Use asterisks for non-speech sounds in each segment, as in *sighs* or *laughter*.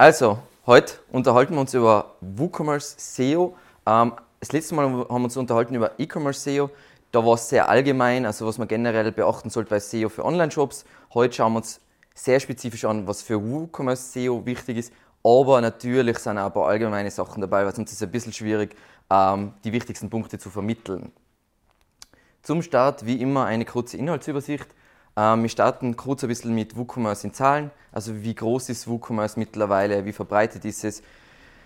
Also, heute unterhalten wir uns über WooCommerce SEO. Ähm, das letzte Mal haben wir uns unterhalten über E-Commerce SEO. Da war es sehr allgemein, also was man generell beachten sollte bei SEO für Online-Shops. Heute schauen wir uns sehr spezifisch an, was für WooCommerce SEO wichtig ist. Aber natürlich sind auch ein paar allgemeine Sachen dabei, weil sonst ist es ein bisschen schwierig, ähm, die wichtigsten Punkte zu vermitteln. Zum Start wie immer eine kurze Inhaltsübersicht. Ähm, wir starten kurz ein bisschen mit WooCommerce in Zahlen. Also wie groß ist WooCommerce mittlerweile, wie verbreitet ist es,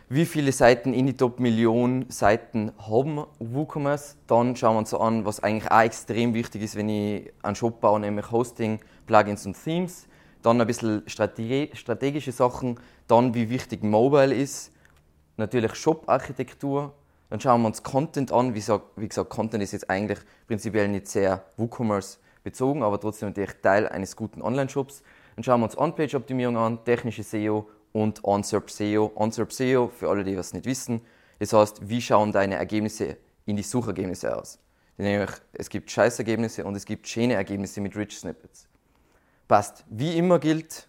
wie viele Seiten in die Top Million Seiten haben WooCommerce. Dann schauen wir uns an, was eigentlich auch extrem wichtig ist, wenn ich einen Shop baue, nämlich Hosting, Plugins und Themes. Dann ein bisschen strategische Sachen. Dann wie wichtig Mobile ist. Natürlich Shop-Architektur. Dann schauen wir uns Content an. Wie gesagt, Content ist jetzt eigentlich prinzipiell nicht sehr WooCommerce bezogen, aber trotzdem natürlich Teil eines guten Online-Shops. Dann schauen wir uns On-Page-Optimierung an, technische SEO und On-SERP SEO. On-SERP SEO, für alle, die das nicht wissen, das heißt, wie schauen deine Ergebnisse in die Suchergebnisse aus? Nämlich, es gibt Scheißergebnisse und es gibt schöne Ergebnisse mit Rich Snippets. Passt. Wie immer gilt,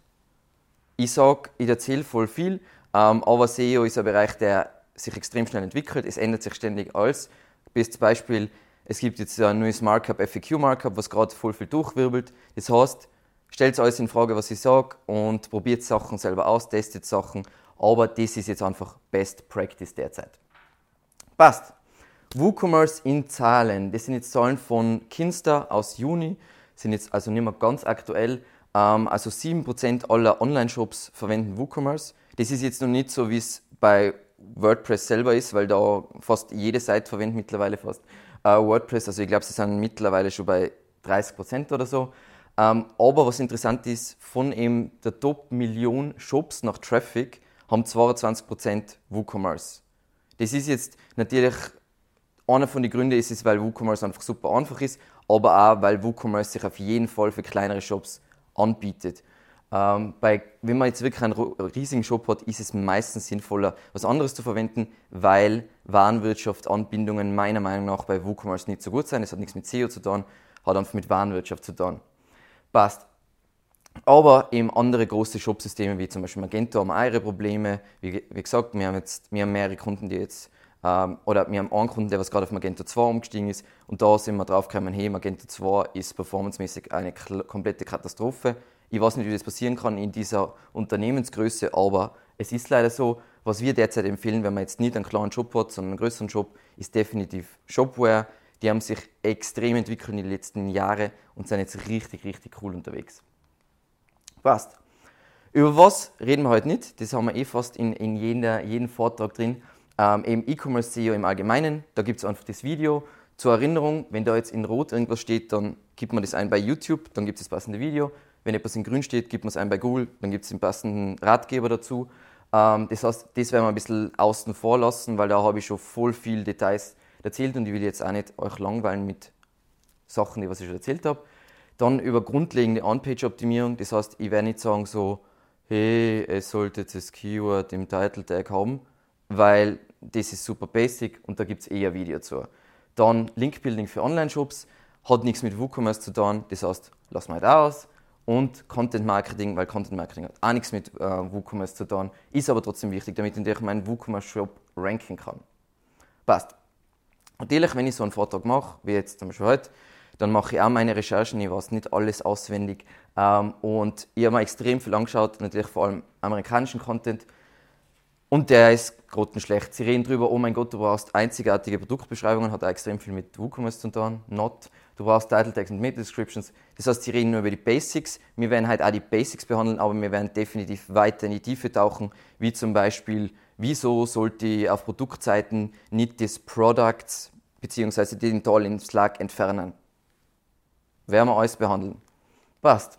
ich sage, ich erzähle voll viel, ähm, aber SEO ist ein Bereich, der sich extrem schnell entwickelt. Es ändert sich ständig alles. Bestes Beispiel, es gibt jetzt ein neues Markup, FAQ-Markup, was gerade voll viel durchwirbelt. Das heißt, stellt alles in Frage, was ich sage und probiert Sachen selber aus, testet Sachen. Aber das ist jetzt einfach Best Practice derzeit. Passt. WooCommerce in Zahlen. Das sind jetzt Zahlen von Kinster aus Juni, sind jetzt also nicht mehr ganz aktuell. Ähm, also 7% aller Online-Shops verwenden WooCommerce. Das ist jetzt noch nicht so, wie es bei WordPress selber ist, weil da fast jede Seite verwendet mittlerweile fast äh, WordPress. Also ich glaube, sie sind mittlerweile schon bei 30 Prozent oder so. Ähm, aber was interessant ist, von eben der Top Million Shops nach Traffic haben 22 Prozent WooCommerce. Das ist jetzt natürlich einer von den Gründen ist es, weil WooCommerce einfach super einfach ist, aber auch, weil WooCommerce sich auf jeden Fall für kleinere Shops anbietet. Ähm, bei, wenn man jetzt wirklich einen riesigen Shop hat, ist es meistens sinnvoller, was anderes zu verwenden, weil Warenwirtschaft, Anbindungen meiner Meinung nach bei WooCommerce nicht so gut sind. Es hat nichts mit SEO zu tun, hat einfach mit Warenwirtschaft zu tun. Passt. Aber eben andere große Shopsysteme wie zum Beispiel Magento haben ihre Probleme. Wie, wie gesagt, wir haben jetzt wir haben mehrere Kunden, die jetzt ähm, oder wir haben einen Kunden, der was gerade auf Magento 2 umgestiegen ist und da sind wir drauf gekommen, hey, Magento 2 ist performancemäßig eine komplette Katastrophe ich weiß nicht, wie das passieren kann in dieser Unternehmensgröße, aber es ist leider so, was wir derzeit empfehlen, wenn man jetzt nicht einen kleinen Job hat, sondern einen größeren Job, ist definitiv Shopware. Die haben sich extrem entwickelt in den letzten Jahren und sind jetzt richtig, richtig cool unterwegs. Passt. Über was reden wir heute nicht? Das haben wir eh fast in, in jeder, jedem Vortrag drin. Ähm, eben E-Commerce SEO im Allgemeinen. Da gibt es einfach das Video. Zur Erinnerung, wenn da jetzt in Rot irgendwas steht, dann gibt man das ein bei YouTube, dann gibt es das passende Video. Wenn etwas in grün steht, gibt man es ein bei Google, dann gibt es den passenden Ratgeber dazu. Ähm, das heißt, das werden wir ein bisschen außen vor lassen, weil da habe ich schon voll viel Details erzählt und ich will jetzt auch nicht euch langweilen mit Sachen, die was ich schon erzählt habe. Dann über grundlegende On-Page-Optimierung, das heißt, ich werde nicht sagen so, hey, es sollte das Keyword im Title Tag haben, weil das ist super basic und da gibt es eher Video zu. Dann Link-Building für Online-Shops, hat nichts mit WooCommerce zu tun, das heißt, lass mal da aus und Content Marketing, weil Content Marketing hat auch nichts mit äh, WooCommerce zu tun, ist aber trotzdem wichtig, damit ich meinen WooCommerce Shop ranken kann. Passt. Natürlich, wenn ich so einen Vortrag mache, wie jetzt zum Beispiel heute, dann mache ich auch meine Recherchen, ich weiß nicht alles auswendig ähm, und ich habe mir extrem viel angeschaut, natürlich vor allem amerikanischen Content und der ist grottenschlecht. Sie reden darüber, oh mein Gott, du brauchst einzigartige Produktbeschreibungen, hat auch extrem viel mit WooCommerce zu tun, not. Du brauchst Title Tags und Meta Descriptions. Das heißt, sie reden nur über die Basics. Wir werden halt auch die Basics behandeln, aber wir werden definitiv weiter in die Tiefe tauchen, wie zum Beispiel, wieso sollte ich auf Produktseiten nicht das Products bzw. den Toll in Slack entfernen. Werden wir alles behandeln. Passt.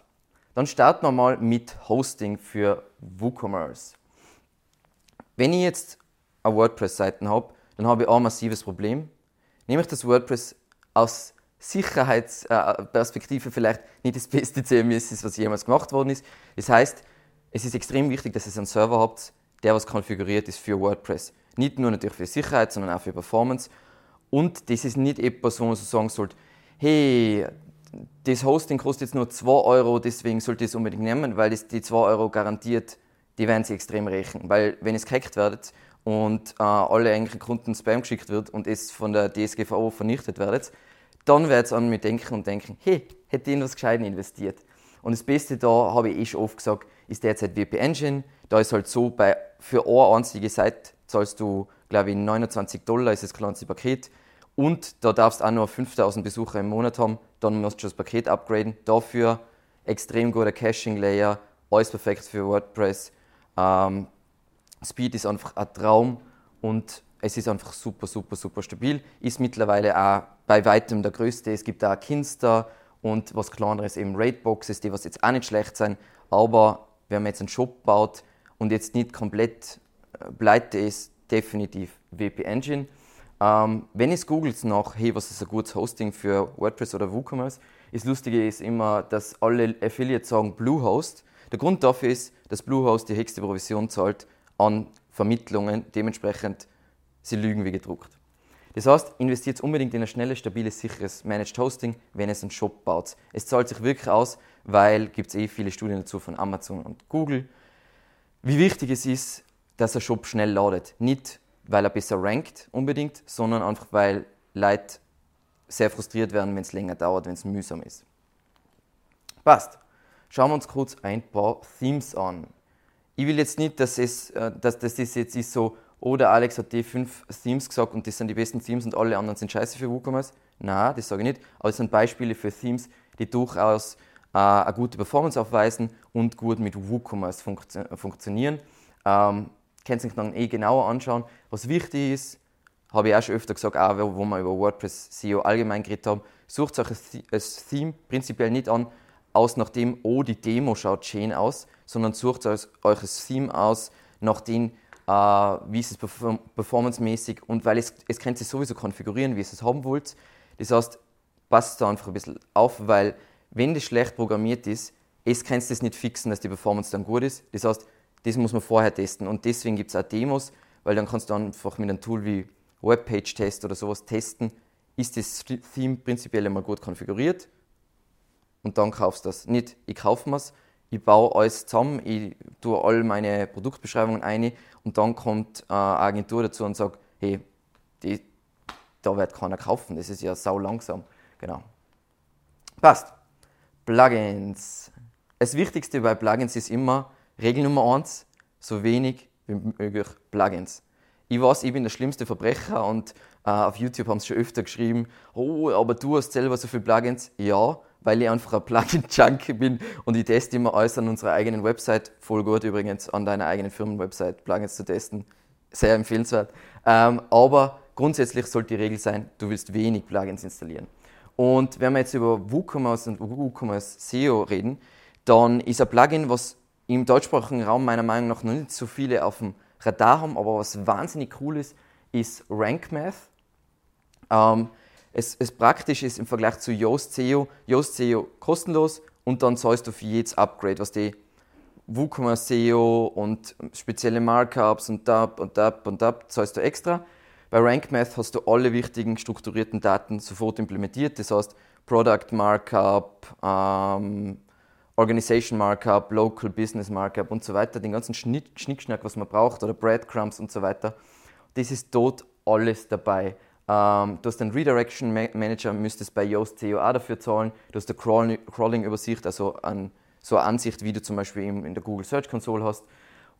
Dann starten wir mal mit Hosting für WooCommerce. Wenn ich jetzt eine WordPress-Seite habe, dann habe ich auch ein massives Problem. Nämlich, dass WordPress aus Sicherheitsperspektive vielleicht nicht das beste CMS ist, was jemals gemacht worden ist. Das heißt, es ist extrem wichtig, dass ihr einen Server habt, der was konfiguriert ist für WordPress. Nicht nur natürlich für Sicherheit, sondern auch für Performance. Und das ist nicht etwas, wo man so sagen sollte, hey, das Hosting kostet jetzt nur 2 Euro, deswegen sollte ich es unbedingt nehmen, weil das die 2 Euro garantiert die werden sie extrem rächen. Weil wenn es gehackt wird und äh, alle eigentlichen Kunden Spam geschickt wird und es von der DSGVO vernichtet wird, dann wird es an mich denken und denken, hey, hätte ich in was Gescheites investiert. Und das Beste da, habe ich eh schon oft gesagt, ist derzeit WP Engine. Da ist halt so, bei, für eine einzige Seite zahlst du, glaube ich, 29 Dollar, ist das kleinste Paket. Und da darfst du auch nur 5000 Besucher im Monat haben, dann musst du das Paket upgraden. Dafür extrem guter Caching-Layer, alles perfekt für WordPress. Ähm, Speed ist einfach ein Traum und es ist einfach super, super, super stabil. Ist mittlerweile auch bei weitem der größte. Es gibt auch Kinster und was kleineres eben Raidboxes, die was jetzt auch nicht schlecht sind. Aber wenn man jetzt einen Shop baut und jetzt nicht komplett äh, pleite ist, definitiv WP Engine. Ähm, wenn es googelt nach, hey, was ist ein gutes Hosting für WordPress oder WooCommerce, das Lustige ist immer, dass alle Affiliates sagen Bluehost. Der Grund dafür ist, dass Bluehost die höchste Provision zahlt an Vermittlungen. Dementsprechend, sie lügen wie gedruckt. Das heißt, investiert unbedingt in ein schnelles, stabiles, sicheres Managed Hosting, wenn es einen Shop baut. Es zahlt sich wirklich aus, weil es eh viele Studien dazu von Amazon und Google. Wie wichtig es ist, dass ein Shop schnell ladet. Nicht, weil er besser rankt unbedingt, sondern einfach, weil Leute sehr frustriert werden, wenn es länger dauert, wenn es mühsam ist. Passt. Schauen wir uns kurz ein paar Themes an. Ich will jetzt nicht, dass, es, äh, dass das jetzt ist so, oder Alex hat die fünf Themes gesagt und das sind die besten Themes und alle anderen sind scheiße für WooCommerce. Nein, das sage ich nicht. Aber es sind Beispiele für Themes, die durchaus äh, eine gute Performance aufweisen und gut mit WooCommerce funktio funktionieren. Ähm, könnt ihr euch dann eh genauer anschauen. Was wichtig ist, habe ich auch schon öfter gesagt, auch wo wir über WordPress SEO allgemein geredet haben, sucht euch ein Theme prinzipiell nicht an, aus nachdem, oh, die Demo schaut schön aus, sondern sucht euch ein Theme aus, nachdem äh, wie ist es performancemäßig und weil es, es könnt ihr sowieso konfigurieren, wie ihr es haben wollt. Das heißt, passt da einfach ein bisschen auf, weil wenn das schlecht programmiert ist, es kannst das nicht fixen, dass die Performance dann gut ist. Das heißt, das muss man vorher testen und deswegen gibt es auch Demos, weil dann kannst du einfach mit einem Tool wie Webpage-Test oder sowas testen, ist das Theme prinzipiell einmal gut konfiguriert und dann kaufst du das. Nicht, ich kaufe es, ich baue alles zusammen, ich tue all meine Produktbeschreibungen ein und dann kommt äh, eine Agentur dazu und sagt, hey, die, da wird keiner kaufen, das ist ja sau langsam. Genau. Passt. Plugins. Das Wichtigste bei Plugins ist immer Regel Nummer eins: so wenig wie möglich Plugins. Ich weiß, ich bin der schlimmste Verbrecher und äh, auf YouTube haben sie schon öfter geschrieben, oh, aber du hast selber so viele Plugins. Ja, weil ich einfach ein Plugin-Junkie bin und ich teste immer alles an unserer eigenen Website. Voll gut übrigens, an deiner eigenen Firmenwebsite Plugins zu testen. Sehr empfehlenswert. Ähm, aber grundsätzlich sollte die Regel sein, du willst wenig Plugins installieren. Und wenn wir jetzt über WooCommerce und WooCommerce SEO reden, dann ist ein Plugin, was im deutschsprachigen Raum meiner Meinung nach noch nicht so viele auf dem Radar haben, aber was wahnsinnig cool ist, ist RankMath. Ähm, es, es praktisch ist im Vergleich zu Yoast SEO, Yoast SEO kostenlos und dann zahlst du für jedes Upgrade, was die WooCommerce SEO und spezielle Markups und Dub und Dub und Dub zahlst du extra. Bei RankMath hast du alle wichtigen strukturierten Daten sofort implementiert. Das heißt Product Markup, ähm, Organization Markup, Local Business Markup und so weiter, den ganzen Schnickschnack, was man braucht, oder Breadcrumbs und so weiter. Das ist dort alles dabei. Ähm, du hast den Redirection Manager, müsstest bei Yoast SEO auch dafür zahlen. Du hast eine Crawling-Übersicht, also an, so eine Ansicht, wie du zum Beispiel in der Google Search Console hast.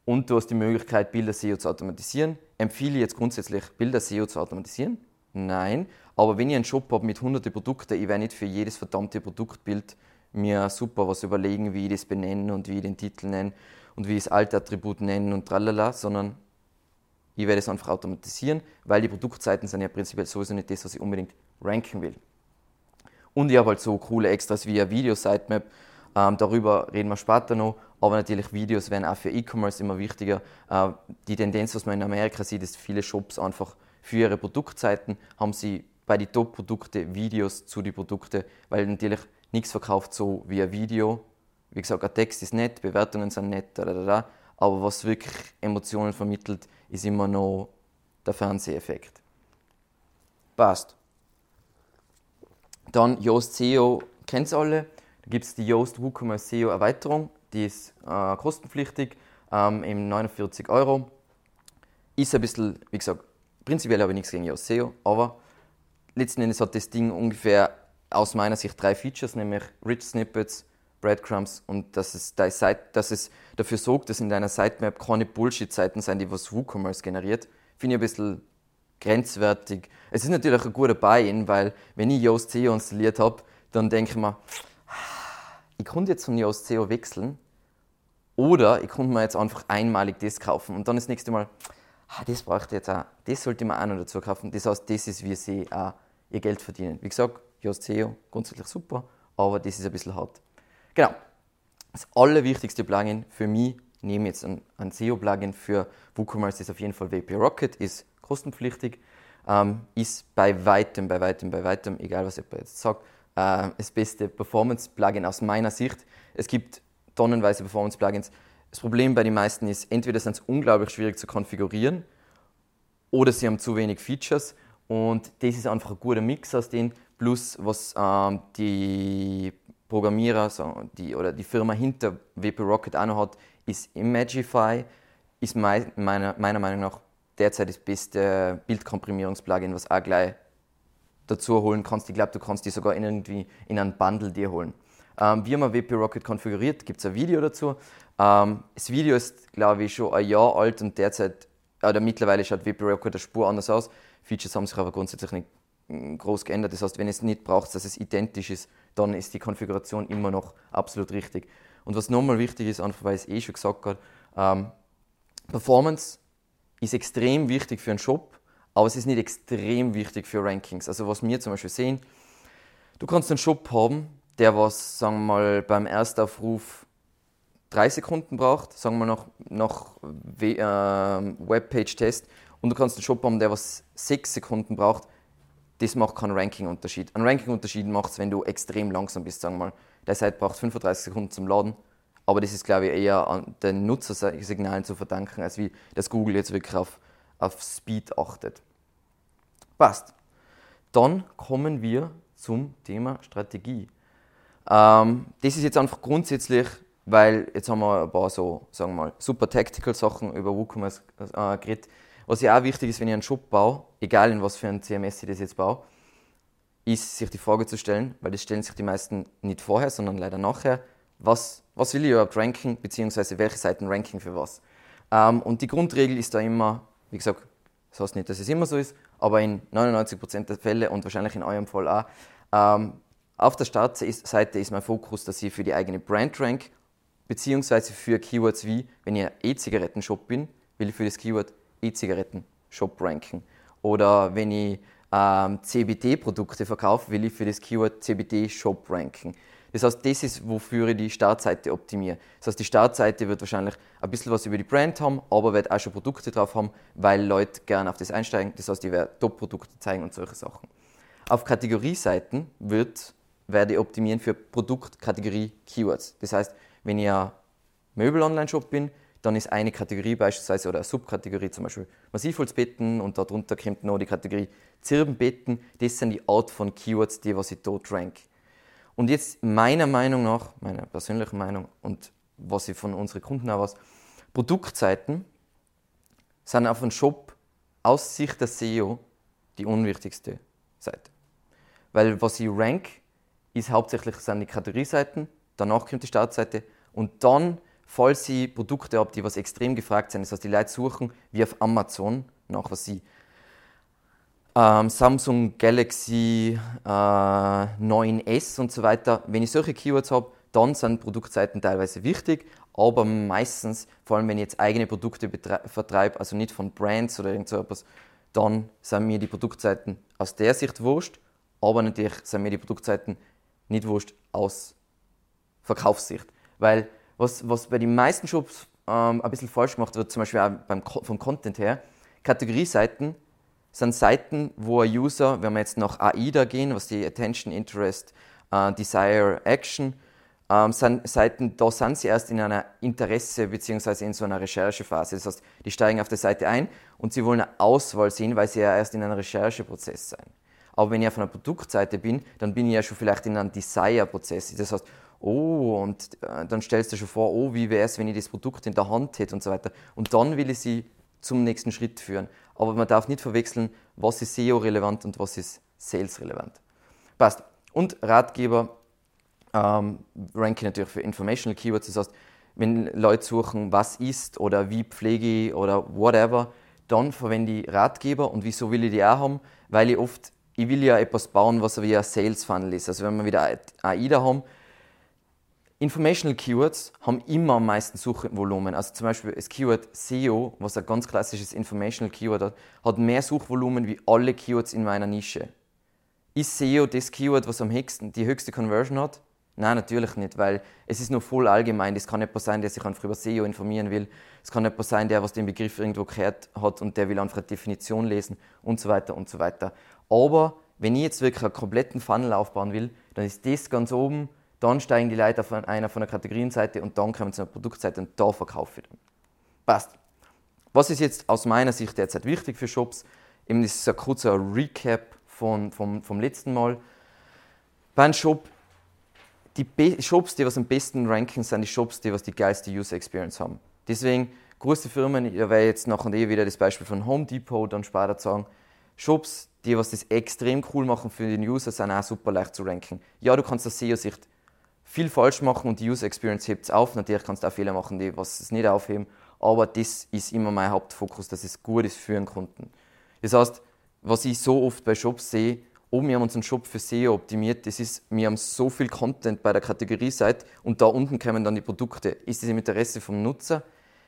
Und du hast die Möglichkeit, Bilder SEO zu automatisieren. Empfehle ich jetzt grundsätzlich, Bilder SEO zu automatisieren? Nein. Aber wenn ich einen Shop habe mit hunderten Produkten, ich werde nicht für jedes verdammte Produktbild mir super was überlegen, wie ich das benenne und wie ich den Titel nenne und wie ich das alte Attribut nenne und tralala, sondern ich werde es einfach automatisieren, weil die Produktseiten sind ja prinzipiell sowieso nicht das, was ich unbedingt ranken will. Und ich habe halt so coole Extras wie ein Video-Sitemap. Ähm, darüber reden wir später noch. Aber natürlich Videos werden auch für E-Commerce immer wichtiger. Äh, die Tendenz, was man in Amerika sieht, ist, viele Shops einfach für ihre Produktseiten haben sie bei den Top-Produkten Videos zu den Produkten, weil natürlich nichts verkauft so wie ein Video. Wie gesagt, ein Text ist nett, Bewertungen sind nett, da, da, da, aber was wirklich Emotionen vermittelt, ist immer noch der Fernseheffekt. Passt. Dann Yoast SEO kennt ihr alle. Da gibt es die Yoast WooCommerce SEO Erweiterung, die ist äh, kostenpflichtig. ähm, eben 49 Euro. Ist ein bisschen, wie gesagt, prinzipiell habe ich nichts gegen Yoast SEO, aber letzten Endes hat das Ding ungefähr aus meiner Sicht drei Features, nämlich Rich Snippets, Breadcrumbs und dass es, Seite, dass es dafür sorgt, dass in deiner Sitemap keine Bullshit-Seiten sind, die was WooCommerce generiert. Finde ich ein bisschen grenzwertig. Es ist natürlich ein guter Buy-in, weil wenn ich Yoast SEO installiert habe, dann denke ich mir, *sighs* ich konnte jetzt von Yoast SEO wechseln oder ich konnte mir jetzt einfach einmalig das kaufen und dann das nächste Mal, *sighs* ah, das brauche ich jetzt auch, das sollte ich mir auch noch dazu kaufen. Das heißt, das ist, wie sie auch ihr Geld verdienen. Wie gesagt, Yoast SEO grundsätzlich super, aber das ist ein bisschen hart. Genau. Das allerwichtigste Plugin für mich, nehme jetzt ein, ein SEO-Plugin für WooCommerce, ist auf jeden Fall WP Rocket, ist kostenpflichtig, ähm, ist bei weitem, bei weitem, bei weitem, egal was jemand jetzt sagt, äh, das beste Performance-Plugin aus meiner Sicht. Es gibt tonnenweise Performance-Plugins. Das Problem bei den meisten ist, entweder sind sie unglaublich schwierig zu konfigurieren oder sie haben zu wenig Features und das ist einfach ein guter Mix aus denen, plus was ähm, die Programmierer so, die, oder die Firma hinter WP Rocket auch noch hat, ist Imagify, ist mein, meiner, meiner Meinung nach derzeit das beste Bildkomprimierungsplugin, was auch gleich dazu holen kannst. Ich glaube, du kannst die sogar irgendwie in einen Bundle dir holen. Ähm, wie man WP Rocket konfiguriert, gibt es ein Video dazu. Ähm, das Video ist, glaube ich, schon ein Jahr alt und derzeit, oder mittlerweile schaut WP Rocket eine Spur anders aus. Features haben sich aber grundsätzlich nicht mm, groß geändert. Das heißt, wenn es nicht braucht, dass es identisch ist, dann ist die Konfiguration immer noch absolut richtig. Und was nochmal wichtig ist, einfach weil ich es eh schon gesagt habe, ähm, Performance ist extrem wichtig für einen Shop, aber es ist nicht extrem wichtig für Rankings. Also was wir zum Beispiel sehen, du kannst einen Shop haben, der was, sagen wir mal, beim Erstaufruf drei Sekunden braucht, sagen wir nach, nach äh, Webpage-Test, und du kannst einen Shop haben, der was sechs Sekunden braucht, das macht keinen Ranking-Unterschied. Ein Ranking-Unterschied macht es, wenn du extrem langsam bist, sagen wir mal. Der Seite braucht 35 Sekunden zum Laden, aber das ist, glaube ich, eher an den Nutzersignalen zu verdanken, als wie dass Google jetzt wirklich auf, auf Speed achtet. Passt. Dann kommen wir zum Thema Strategie. Ähm, das ist jetzt einfach grundsätzlich, weil jetzt haben wir ein paar so, sagen wir mal, super Tactical Sachen über WooCommerce äh, geredet. Was ja auch wichtig ist, wenn ich einen Shop baue, egal in was für ein CMS ich das jetzt baue, ist sich die Frage zu stellen, weil das stellen sich die meisten nicht vorher, sondern leider nachher, was, was will ich überhaupt ranken, beziehungsweise welche Seiten ranken für was. Ähm, und die Grundregel ist da immer, wie gesagt, das heißt nicht, dass es immer so ist, aber in 99% der Fälle und wahrscheinlich in eurem Fall auch, ähm, auf der Startseite ist mein Fokus, dass ich für die eigene Brand rank, beziehungsweise für Keywords wie, wenn ich ein E-Zigaretten-Shop bin, will ich für das Keyword E-Zigaretten-Shop ranken. Oder wenn ich ähm, CBD-Produkte verkaufe, will ich für das Keyword CBD-Shop ranken. Das heißt, das ist, wofür ich die Startseite optimiere. Das heißt, die Startseite wird wahrscheinlich ein bisschen was über die Brand haben, aber wird auch schon Produkte drauf haben, weil Leute gerne auf das einsteigen. Das heißt, die werden Top-Produkte zeigen und solche Sachen. Auf Kategorieseiten wird, werde ich optimieren für Produktkategorie Keywords. Das heißt, wenn ich ein Möbel-Online-Shop bin, dann ist eine Kategorie beispielsweise oder eine Subkategorie zum Beispiel Massivholzbetten und darunter kommt noch die Kategorie Zirbenbetten. Das sind die Art von Keywords, die was ich dort rank. Und jetzt meiner Meinung nach, meiner persönlichen Meinung und was ich von unseren Kunden auch weiß, Produktseiten sind auf einem Shop aus Sicht der SEO die unwichtigste Seite. Weil was ich rank, ist hauptsächlich sind die Kategorieseiten, danach kommt die Startseite und dann falls sie Produkte habt, die was extrem gefragt sind. Das heißt, die Leute suchen wie auf Amazon nach was sie ähm, Samsung Galaxy äh, 9S und so weiter. Wenn ich solche Keywords habe, dann sind Produktseiten teilweise wichtig, aber meistens, vor allem wenn ich jetzt eigene Produkte vertreibe, also nicht von Brands oder irgend so etwas, dann sind mir die Produktseiten aus der Sicht wurscht, aber natürlich sind mir die Produktseiten nicht wurscht aus Verkaufssicht. Weil was, was bei den meisten Shops ähm, ein bisschen falsch gemacht wird, zum Beispiel auch beim, vom Content her, Kategorieseiten sind Seiten, wo ein User, wenn wir jetzt nach AIDA gehen, was die Attention, Interest, uh, Desire, Action, ähm, sind Seiten, da sind sie erst in einer Interesse- bzw. in so einer Recherchephase. Das heißt, die steigen auf der Seite ein und sie wollen eine Auswahl sehen, weil sie ja erst in einem Rechercheprozess sind. Aber wenn ich auf einer Produktseite bin, dann bin ich ja schon vielleicht in einem Desire-Prozess. Das heißt, oh, und äh, dann stellst du dir schon vor, oh, wie wäre es, wenn ich das Produkt in der Hand hätte und so weiter. Und dann will ich sie zum nächsten Schritt führen. Aber man darf nicht verwechseln, was ist SEO-relevant und was ist Sales-relevant. Passt. Und Ratgeber ähm, ranke natürlich für Informational Keywords. Das heißt, wenn Leute suchen, was ist oder wie pflege ich oder whatever, dann verwende ich Ratgeber. Und wieso will ich die auch haben? Weil ich oft, ich will ja etwas bauen, was wie ein Sales Funnel ist. Also wenn wir wieder AIDA haben, Informational Keywords haben immer am meisten Suchvolumen. Also zum Beispiel das Keyword SEO, was ein ganz klassisches Informational Keyword hat, hat mehr Suchvolumen wie alle Keywords in meiner Nische. Ist SEO das Keyword, was am höchsten, die höchste Conversion hat? Nein, natürlich nicht, weil es ist nur voll allgemein. Das kann jemand sein, der sich einfach über SEO informieren will. Es kann jemand sein, der was den Begriff irgendwo gehört hat und der will einfach eine Definition lesen und so weiter und so weiter. Aber wenn ich jetzt wirklich einen kompletten Funnel aufbauen will, dann ist das ganz oben dann steigen die Leute auf einer von der Kategorienseite und dann kommen sie zur Produktseite und da verkaufe ich dann. Passt. Was ist jetzt aus meiner Sicht derzeit wichtig für Shops? Eben das ist ein kurzer Recap von, vom, vom letzten Mal. Bei einem Shop, die Be Shops, die was am besten ranken, sind die Shops, die was die geilste User Experience haben. Deswegen große Firmen, ich werde jetzt nachher eh wieder das Beispiel von Home Depot dann später sagen, Shops, die was das extrem cool machen für den User, sind auch super leicht zu ranken. Ja, du kannst aus SEO-Sicht viel falsch machen und die User Experience hebt es auf. Natürlich kannst du auch Fehler machen, die was es nicht aufheben, aber das ist immer mein Hauptfokus, dass es gut ist für einen Kunden. Das heißt, was ich so oft bei Shops sehe, oh, wir haben unseren Shop für SEO optimiert, das ist, wir haben so viel Content bei der Kategorieseite und da unten kommen dann die Produkte. Ist das im Interesse vom Nutzer?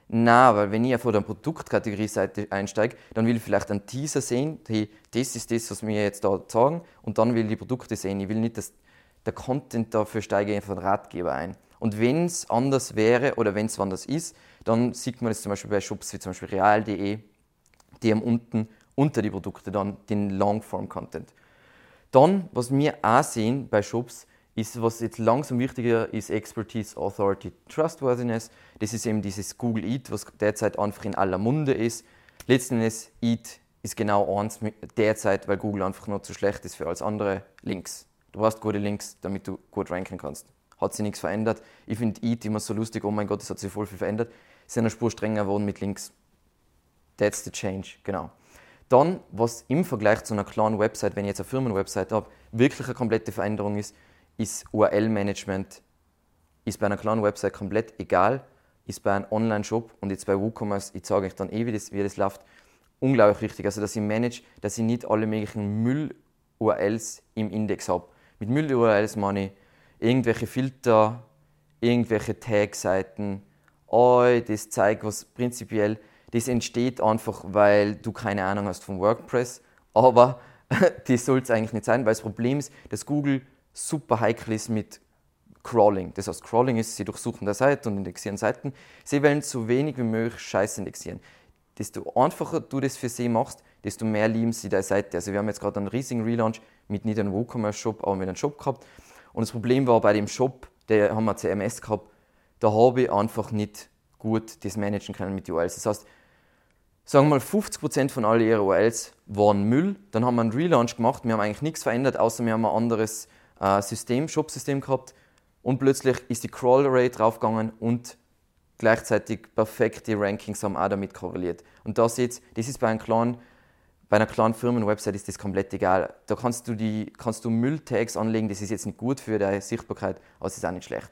Nein, weil wenn ich von der Produktkategorieseite einsteige, dann will ich vielleicht einen Teaser sehen, hey, das ist das, was wir jetzt da sagen, und dann will ich die Produkte sehen. Ich will nicht, dass der Content dafür steige ich von Ratgeber ein. Und wenn es anders wäre oder wenn es anders ist, dann sieht man das zum Beispiel bei Shops wie zum Beispiel real.de, die haben unten unter die Produkte dann den Longform-Content. Dann, was wir auch sehen bei Shops, ist, was jetzt langsam wichtiger ist, Expertise, Authority, Trustworthiness. Das ist eben dieses Google Eat, was derzeit einfach in aller Munde ist. Letzten Endes, Eat ist genau eins derzeit, weil Google einfach noch zu schlecht ist für alles andere Links. Du brauchst gute Links, damit du gut ranken kannst. Hat sich nichts verändert. Ich finde Eat immer so lustig, oh mein Gott, es hat sich voll viel verändert. Sind eine Spur strenger geworden mit Links. That's the change, genau. Dann, was im Vergleich zu einer klaren Website, wenn ich jetzt eine Firmenwebsite habe, wirklich eine komplette Veränderung ist, ist URL-Management. Ist bei einer klaren Website komplett egal, ist bei einem Online-Shop und jetzt bei WooCommerce, ich sage euch dann eh, wie das, wie das läuft, unglaublich wichtig. Also, dass ich manage, dass ich nicht alle möglichen Müll-URLs im Index habe. Mit Müll-URLs meine ich irgendwelche Filter, irgendwelche Tag-Seiten, all das Zeug, was prinzipiell, das entsteht einfach, weil du keine Ahnung hast von WordPress, aber *laughs* das soll es eigentlich nicht sein, weil das Problem ist, dass Google super heikel ist mit Crawling. Das heißt, Crawling ist, sie durchsuchen der Seite und indexieren Seiten. Sie wollen so wenig wie möglich Scheiß indexieren. Desto einfacher du das für sie machst, desto mehr lieben sie deine Seite. Also wir haben jetzt gerade einen riesigen Relaunch mit nicht einem WooCommerce-Shop, aber mit einem Shop gehabt. Und das Problem war bei dem Shop, der haben wir CMS gehabt, da habe ich einfach nicht gut das managen können mit URLs. Das heißt, sagen wir mal 50% von all ihren URLs waren Müll. Dann haben wir einen Relaunch gemacht, wir haben eigentlich nichts verändert, außer wir haben ein anderes äh, System, Shop-System gehabt. Und plötzlich ist die Crawl Rate draufgegangen und gleichzeitig perfekte Rankings haben auch damit korreliert. Und da seht das ist bei einem kleinen bei einer kleinen Firmenwebsite ist das komplett egal. Da kannst du, die, kannst du Mülltags anlegen, das ist jetzt nicht gut für deine Sichtbarkeit, aber es ist auch nicht schlecht.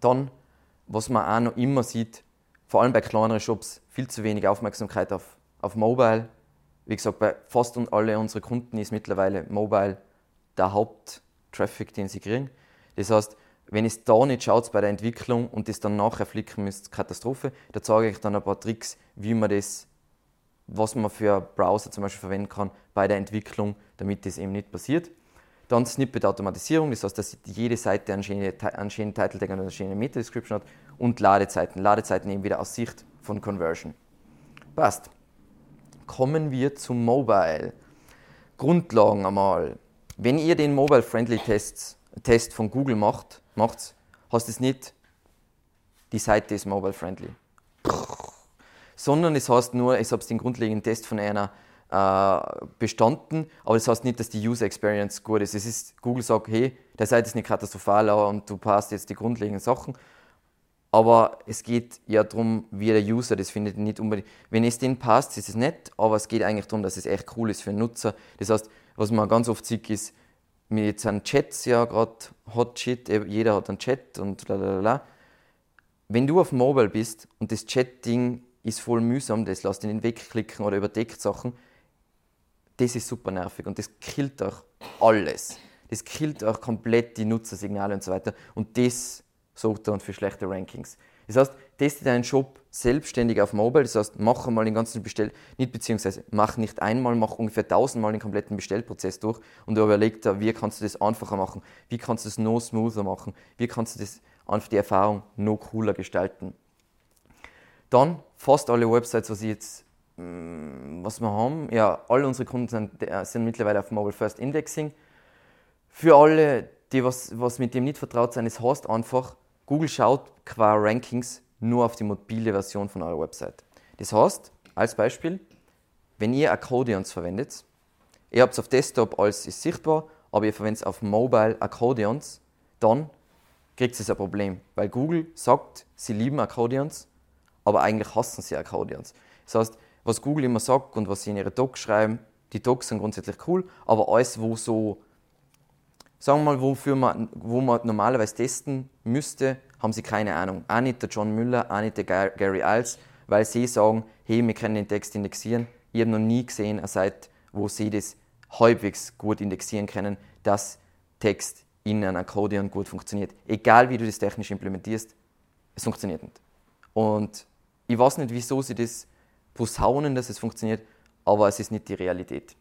Dann, was man auch noch immer sieht, vor allem bei kleineren Shops, viel zu wenig Aufmerksamkeit auf, auf Mobile. Wie gesagt, bei fast und alle unsere Kunden ist mittlerweile Mobile der Haupttraffic, den sie kriegen. Das heißt, wenn es da nicht schaut bei der Entwicklung und das dann nachher flicken müsst, Katastrophe, da zeige ich dann ein paar Tricks, wie man das was man für Browser zum Beispiel verwenden kann bei der Entwicklung, damit das eben nicht passiert. Dann Snippet-Automatisierung, das heißt, dass jede Seite einen schönen, einen schönen Title Tag und eine schöne Meta-Description hat und Ladezeiten. Ladezeiten eben wieder aus Sicht von Conversion. Passt. Kommen wir zum Mobile. Grundlagen einmal. Wenn ihr den Mobile-Friendly-Test Test von Google macht, macht's, heißt es nicht, die Seite ist mobile-friendly sondern es heißt nur, ich habe den grundlegenden Test von einer äh, bestanden, aber das heißt nicht, dass die User Experience gut ist. Es ist, Google sagt, hey, der Seite ist nicht katastrophal und du passt jetzt die grundlegenden Sachen. Aber es geht ja darum, wie der User das findet, nicht unbedingt. Wenn es denen passt, ist es nett, aber es geht eigentlich darum, dass es echt cool ist für den Nutzer. Das heißt, was man ganz oft sieht, ist, mit jetzt sind Chats ja gerade Hot Shit, jeder hat einen Chat und lalala. Wenn du auf Mobile bist und das Chatting ist voll mühsam, das lässt nicht wegklicken oder überdeckt Sachen, das ist super nervig und das killt auch alles. Das killt auch komplett die Nutzersignale und so weiter. Und das sorgt dann für schlechte Rankings. Das heißt, teste deinen Shop selbstständig auf Mobile. Das heißt, mach einmal den ganzen Bestell, nicht beziehungsweise mach nicht einmal, mach ungefähr tausendmal den kompletten Bestellprozess durch und überleg dir, wie kannst du das einfacher machen, wie kannst du das noch smoother machen, wie kannst du das einfach die Erfahrung noch cooler gestalten. Dann fast alle Websites, was ich jetzt Mm, was wir haben, ja, alle unsere Kunden sind, äh, sind mittlerweile auf Mobile First Indexing. Für alle, die was, was mit dem nicht vertraut sind, es heißt einfach, Google schaut qua Rankings nur auf die mobile Version von eurer Website. Das heißt, als Beispiel, wenn ihr Accordions verwendet, ihr habt es auf Desktop alles ist sichtbar, aber ihr verwendet es auf Mobile Accordions, dann kriegt es ein Problem, weil Google sagt, sie lieben Accordions, aber eigentlich hassen sie Accordions. Das heißt, was Google immer sagt und was sie in ihre Docs schreiben, die Docs sind grundsätzlich cool, aber alles, wo so, sagen wir mal, wofür man, wo man normalerweise testen müsste, haben sie keine Ahnung. Auch nicht der John Müller, auch nicht der Gary Iles, weil sie sagen, hey, wir können den Text indexieren. Ich habe noch nie gesehen eine Seite, wo sie das halbwegs gut indexieren können, dass Text in einem Akkordeon gut funktioniert. Egal wie du das technisch implementierst, es funktioniert nicht. Und ich weiß nicht, wieso sie das posaunen, dass es funktioniert, aber es ist nicht die Realität.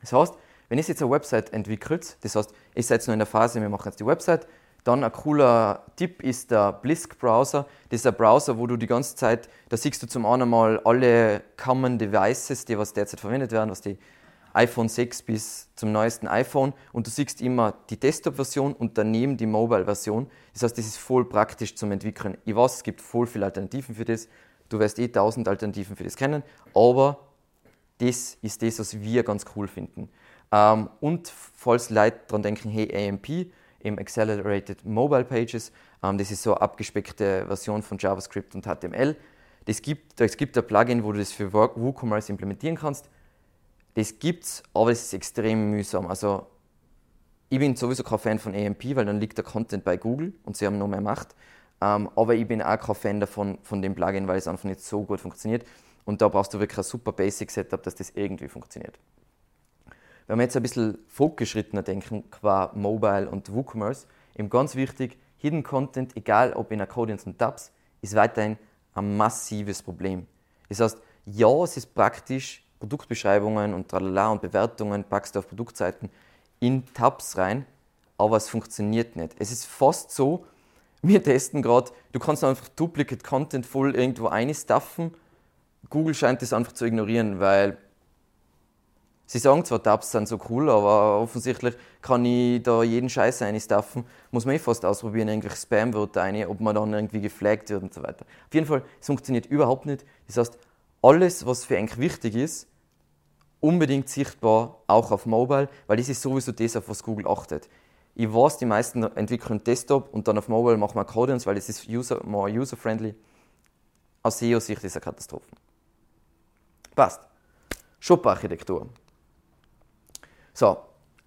Das heißt, wenn ihr jetzt eine Website entwickelt, das heißt, ihr seid noch in der Phase, wir machen jetzt die Website, dann ein cooler Tipp ist der Blisk Browser. Das ist ein Browser, wo du die ganze Zeit, da siehst du zum einen mal alle Common Devices, die was derzeit verwendet werden, was die iPhone 6 bis zum neuesten iPhone und du siehst immer die Desktop-Version und daneben die Mobile-Version. Das heißt, das ist voll praktisch zum Entwickeln. Ich weiß, es gibt voll viele Alternativen für das. Du wirst eh tausend Alternativen für das kennen, aber das ist das, was wir ganz cool finden. Ähm, und falls Leute daran denken, hey, AMP, im Accelerated Mobile Pages, ähm, das ist so eine abgespeckte Version von JavaScript und HTML. Das gibt, es gibt ein Plugin, wo du das für WooCommerce implementieren kannst. Das gibt's, aber es ist extrem mühsam. Also ich bin sowieso kein Fan von AMP, weil dann liegt der Content bei Google und sie haben noch mehr Macht. Ähm, aber ich bin auch kein Fan davon, von dem Plugin, weil es einfach nicht so gut funktioniert. Und da brauchst du wirklich ein super Basic-Setup, dass das irgendwie funktioniert. Wenn wir jetzt ein bisschen fortgeschrittener denken, qua Mobile und WooCommerce, eben ganz wichtig, Hidden Content, egal ob in Accordions und Tabs, ist weiterhin ein massives Problem. Das heißt, ja, es ist praktisch, Produktbeschreibungen und tralala und Bewertungen packst du auf Produktseiten in Tabs rein, aber es funktioniert nicht. Es ist fast so, *laughs* wir testen gerade, du kannst einfach Duplicate Content voll irgendwo einstuffen. Google scheint das einfach zu ignorieren, weil sie sagen zwar, Tabs sind so cool, aber offensichtlich kann ich da jeden Scheiß einstuffen. Muss man eh fast ausprobieren, irgendwelche Spam-Wörter ein, ob man dann irgendwie geflaggt wird und so weiter. Auf jeden Fall, es funktioniert überhaupt nicht. Das heißt, alles, was für eigentlich wichtig ist, unbedingt sichtbar, auch auf Mobile, weil das ist sowieso das, auf was Google achtet. Ich weiß, die meisten entwickeln Desktop und dann auf Mobile machen wir Accordions, weil es ist user, more user-friendly. Aus SEO-Sicht ist es eine Katastrophe. Passt. Shop-Architektur. So,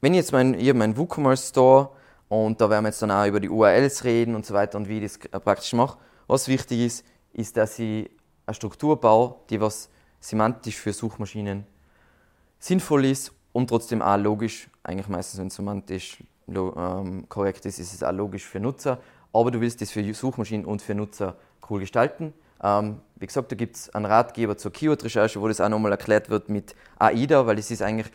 wenn ich jetzt mein, ich habe meinen WooCommerce Store und da werden wir jetzt dann auch über die URLs reden und so weiter und wie ich das praktisch mache. Was wichtig ist, ist, dass ich eine Struktur baue, die was semantisch für Suchmaschinen sinnvoll ist und trotzdem auch logisch, eigentlich meistens wenn es semantisch ähm, korrekt ist, ist es auch logisch für Nutzer, aber du willst das für Suchmaschinen und für Nutzer cool gestalten. Ähm, wie gesagt, da gibt es einen Ratgeber zur Keyword-Recherche, wo das auch nochmal erklärt wird mit AIDA, weil das ist eigentlich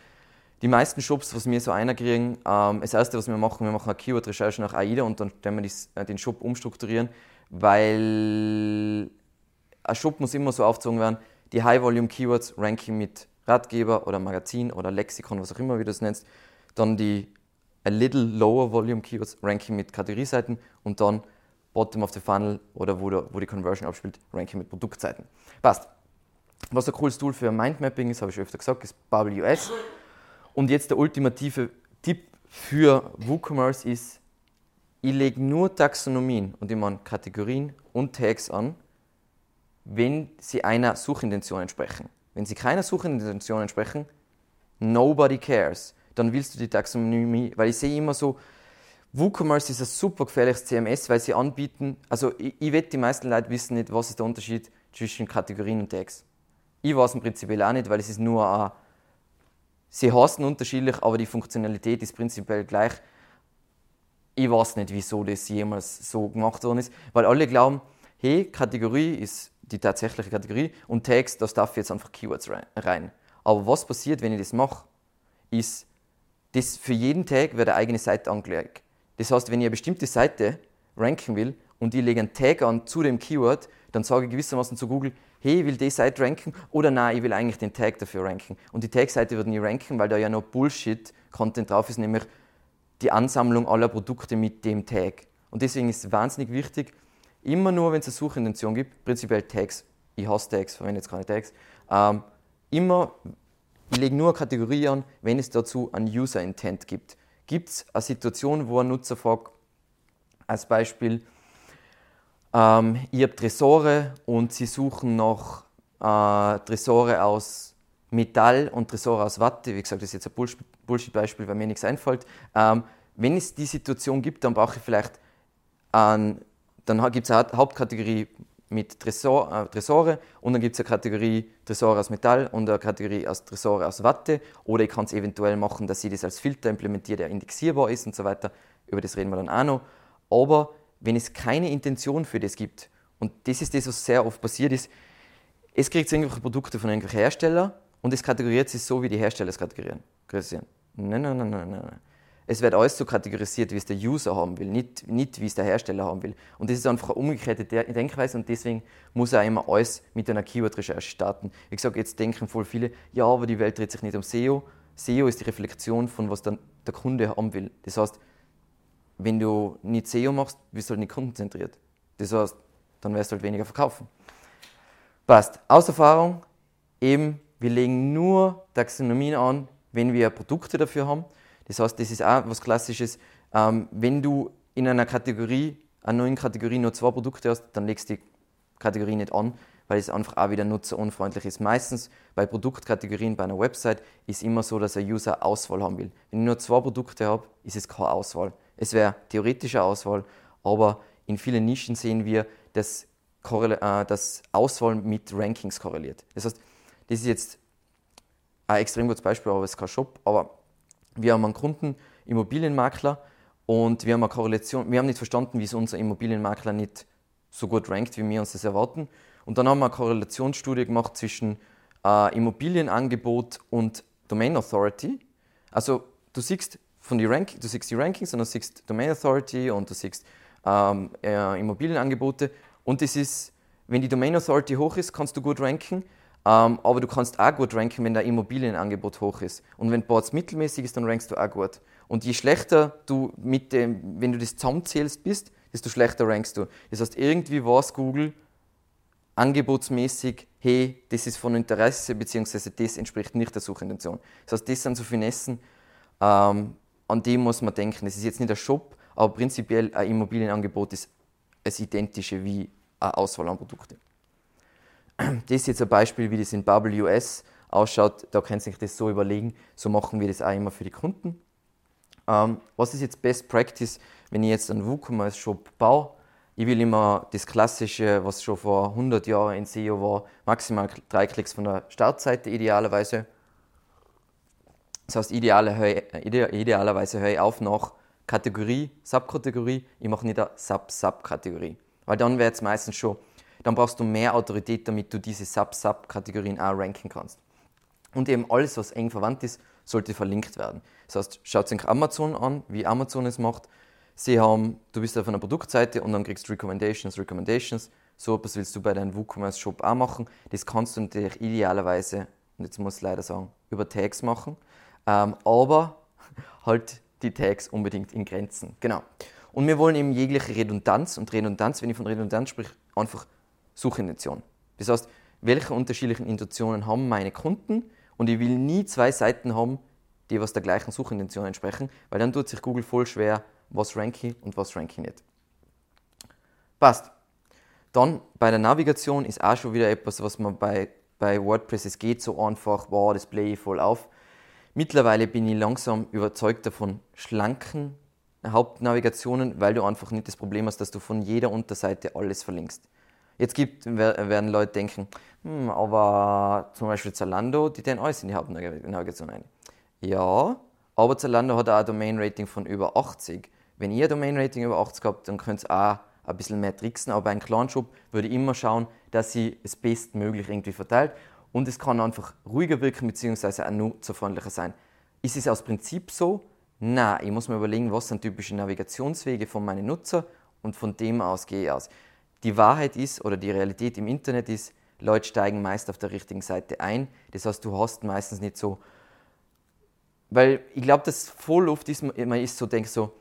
die meisten Shops, was wir so einer kriegen, ähm, das erste, was wir machen, wir machen eine Keyword-Recherche nach AIDA und dann werden wir äh, den Shop umstrukturieren, weil ein Shop muss immer so aufgezogen werden, die High-Volume-Keywords ranken mit Ratgeber oder Magazin oder Lexikon, was auch immer, wie du das nennst, dann die a little lower volume Keywords Ranking mit Kategorieseiten und dann Bottom of the Funnel oder wo, der, wo die Conversion abspielt, Ranking mit Produktseiten. Passt. Was ein cooles Tool für Mindmapping ist, habe ich öfter gesagt, ist Bubble US. Und jetzt der ultimative Tipp für WooCommerce ist, ich lege nur Taxonomien und ich meine Kategorien und Tags an, wenn sie einer Suchintention entsprechen. Wenn sie keiner Suchintention entsprechen, nobody cares. Dann willst du die Taxonomie, weil ich sehe immer so, WooCommerce ist ein super gefährliches CMS, weil sie anbieten, also ich, ich wette, die meisten Leute wissen nicht, was ist der Unterschied zwischen Kategorien und Tags. Ich weiß im Prinzip auch nicht, weil es ist nur ein, sie heißen unterschiedlich, aber die Funktionalität ist prinzipiell gleich. Ich weiß nicht, wieso das jemals so gemacht worden ist, weil alle glauben, hey, Kategorie ist die tatsächliche Kategorie und Tags, da darf jetzt einfach Keywords rein. Aber was passiert, wenn ich das mache, ist, dass für jeden Tag wird eine eigene Seite angelegt. Das heißt, wenn ich eine bestimmte Seite ranken will und ich lege einen Tag an zu dem Keyword, dann sage ich gewissermaßen zu Google, hey, ich will die Seite ranken oder nein, ich will eigentlich den Tag dafür ranken. Und die Tag-Seite wird nie ranken, weil da ja noch Bullshit-Content drauf ist, nämlich die Ansammlung aller Produkte mit dem Tag. Und deswegen ist es wahnsinnig wichtig, immer nur, wenn es eine Suchintention gibt, prinzipiell Tags, ich hasse Tags, verwende jetzt keine Tags, ähm, immer, ich lege nur eine Kategorie an, wenn es dazu ein User-Intent gibt gibt es eine Situation, wo ein Nutzer fragt, als Beispiel, ähm, ihr habt Tresore und sie suchen nach äh, Tresore aus Metall und Tresore aus Watte. Wie gesagt, das ist jetzt ein Bullshit-Beispiel, weil mir nichts einfällt. Ähm, wenn es die Situation gibt, dann brauche ich vielleicht, ein, dann gibt es eine Hauptkategorie mit Tresor, äh, Tresore und dann gibt es eine Kategorie Tresore aus Metall und eine Kategorie aus Tresore aus Watte. Oder ich kann es eventuell machen, dass ich das als Filter implementiere, der indexierbar ist und so weiter. Über das reden wir dann auch noch. Aber wenn es keine Intention für das gibt, und das ist das, was sehr oft passiert ist, es kriegt irgendwelche Produkte von irgendwelchen Herstellern und es kategoriert sich so, wie die Hersteller es kategorieren. Nein, nein, nein, nein, nein. Es wird alles so kategorisiert, wie es der User haben will, nicht, nicht wie es der Hersteller haben will. Und das ist einfach eine umgekehrte Denkweise und deswegen muss er immer alles mit einer Keyword-Recherche starten. Ich sage, jetzt denken voll viele, ja, aber die Welt dreht sich nicht um SEO. SEO ist die Reflexion von, was dann der Kunde haben will. Das heißt, wenn du nicht SEO machst, bist du halt nicht kundenzentriert. Das heißt, dann wirst du halt weniger verkaufen. Passt. Aus Erfahrung, eben, wir legen nur Taxonomien an, wenn wir Produkte dafür haben. Das heißt, das ist auch was Klassisches. Ähm, wenn du in einer Kategorie, einer neuen Kategorie nur zwei Produkte hast, dann legst du die Kategorie nicht an, weil es einfach auch wieder nutzerunfreundlich ist. Meistens bei Produktkategorien bei einer Website ist immer so, dass ein User Auswahl haben will. Wenn ich nur zwei Produkte habe, ist es keine Auswahl. Es wäre theoretische Auswahl, aber in vielen Nischen sehen wir, dass, äh, Auswahl mit Rankings korreliert. Das heißt, das ist jetzt ein extrem gutes Beispiel, aber es ist kein Shop, aber wir haben einen Kunden, Immobilienmakler, und wir haben eine Korrelation. Wir haben nicht verstanden, wieso unser Immobilienmakler nicht so gut rankt, wie wir uns das erwarten. Und dann haben wir eine Korrelationsstudie gemacht zwischen äh, Immobilienangebot und Domain Authority. Also du siehst von die Rank du siehst die Rankings und du siehst Domain Authority und du siehst ähm, äh, Immobilienangebote. Und das ist, wenn die Domain Authority hoch ist, kannst du gut ranken. Ähm, aber du kannst auch gut ranken, wenn dein Immobilienangebot hoch ist. Und wenn Boards mittelmäßig ist, dann rankst du auch gut. Und je schlechter du mit dem, wenn du das zusammenzählst bist, desto schlechter rankst du. Das heißt, irgendwie weiß Google angebotsmäßig, hey, das ist von Interesse, beziehungsweise das entspricht nicht der Suchintention. Das heißt, das sind so Finessen, ähm, an die muss man denken. Das ist jetzt nicht ein Shop, aber prinzipiell ein Immobilienangebot ist das identische wie eine Auswahl an Produkten. Das ist jetzt ein Beispiel, wie das in Bubble US ausschaut. Da kann sich das so überlegen. So machen wir das auch immer für die Kunden. Ähm, was ist jetzt Best Practice, wenn ich jetzt einen WooCommerce-Shop baue? Ich will immer das Klassische, was schon vor 100 Jahren in SEO war, maximal drei Klicks von der Startseite idealerweise. Das heißt, ideale, idealerweise höre ich auf nach Kategorie, Subkategorie. Ich mache nicht eine Sub-Sub-Kategorie. Weil dann wird es meistens schon dann brauchst du mehr Autorität, damit du diese Sub-Sub-Kategorien auch ranken kannst. Und eben alles, was eng verwandt ist, sollte verlinkt werden. Das heißt, schaut sich Amazon an, wie Amazon es macht. Sie haben, du bist auf einer Produktseite und dann kriegst du Recommendations, Recommendations. So etwas willst du bei deinem WooCommerce-Shop auch machen. Das kannst du natürlich idealerweise, und jetzt muss ich leider sagen, über Tags machen. Ähm, aber *laughs* halt die Tags unbedingt in Grenzen. Genau. Und wir wollen eben jegliche Redundanz und Redundanz, wenn ich von Redundanz spreche, einfach Suchintention. Das heißt, welche unterschiedlichen Intentionen haben meine Kunden und ich will nie zwei Seiten haben, die was der gleichen Suchintention entsprechen, weil dann tut sich Google voll schwer, was ranke ich und was ranke ich nicht. Passt. Dann bei der Navigation ist auch schon wieder etwas, was man bei, bei WordPress, es geht so einfach, wow, das play ich voll auf. Mittlerweile bin ich langsam überzeugt davon, schlanken Hauptnavigationen, weil du einfach nicht das Problem hast, dass du von jeder Unterseite alles verlinkst. Jetzt gibt, werden Leute denken, hm, aber zum Beispiel Zalando, die tun alles in die Hauptnavigation ein. Ja, aber Zalando hat auch ein Domain-Rating von über 80. Wenn ihr ein Domain-Rating über 80 habt, dann könnt ihr auch ein bisschen mehr tricksen. Aber einem kleinen Shop würde immer schauen, dass sie es bestmöglich irgendwie verteilt. Und es kann einfach ruhiger wirken, beziehungsweise auch nutzerfreundlicher sein. Ist es aus Prinzip so? Nein, ich muss mir überlegen, was sind typische Navigationswege von meinen Nutzer und von dem aus gehe ich aus. Die Wahrheit ist oder die Realität im Internet ist, Leute steigen meist auf der richtigen Seite ein. Das heißt, du hast meistens nicht so weil ich glaube, dass voll oft ist, man ist so, denkt so,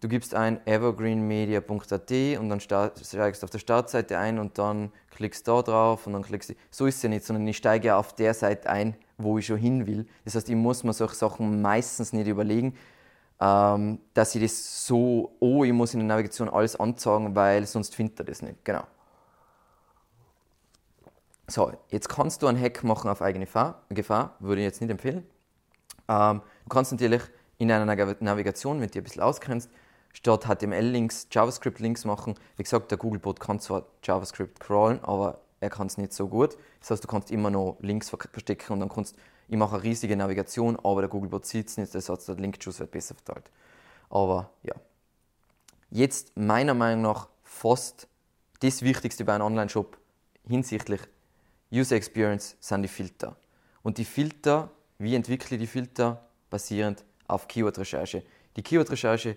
du gibst ein evergreenmedia.at und dann steigst du auf der Startseite ein und dann klickst da drauf und dann klickst du. So ist es ja nicht, sondern ich steige auf der Seite ein, wo ich schon hin will. Das heißt, ich muss mir solche Sachen meistens nicht überlegen, ähm, dass ich das so, oh, ich muss in der Navigation alles anzeigen, weil sonst findet er das nicht. Genau. So, jetzt kannst du einen Hack machen auf eigene Gefahr, würde ich jetzt nicht empfehlen. Ähm, du kannst natürlich in einer Navigation, wenn du dich ein bisschen auskennst, statt HTML-Links JavaScript-Links machen. Wie gesagt, der Googlebot kann zwar JavaScript crawlen, aber er kann es nicht so gut. Das heißt, du kannst immer noch Links verstecken und dann kannst ich mache eine riesige Navigation, aber der Googlebot sieht es nicht, das heißt, der Link-Juice wird besser verteilt. Aber ja. Jetzt meiner Meinung nach fast das Wichtigste bei einem Online-Shop hinsichtlich User Experience sind die Filter. Und die Filter wie entwickle ich die Filter? Basierend auf Keyword-Recherche. Die Keyword-Recherche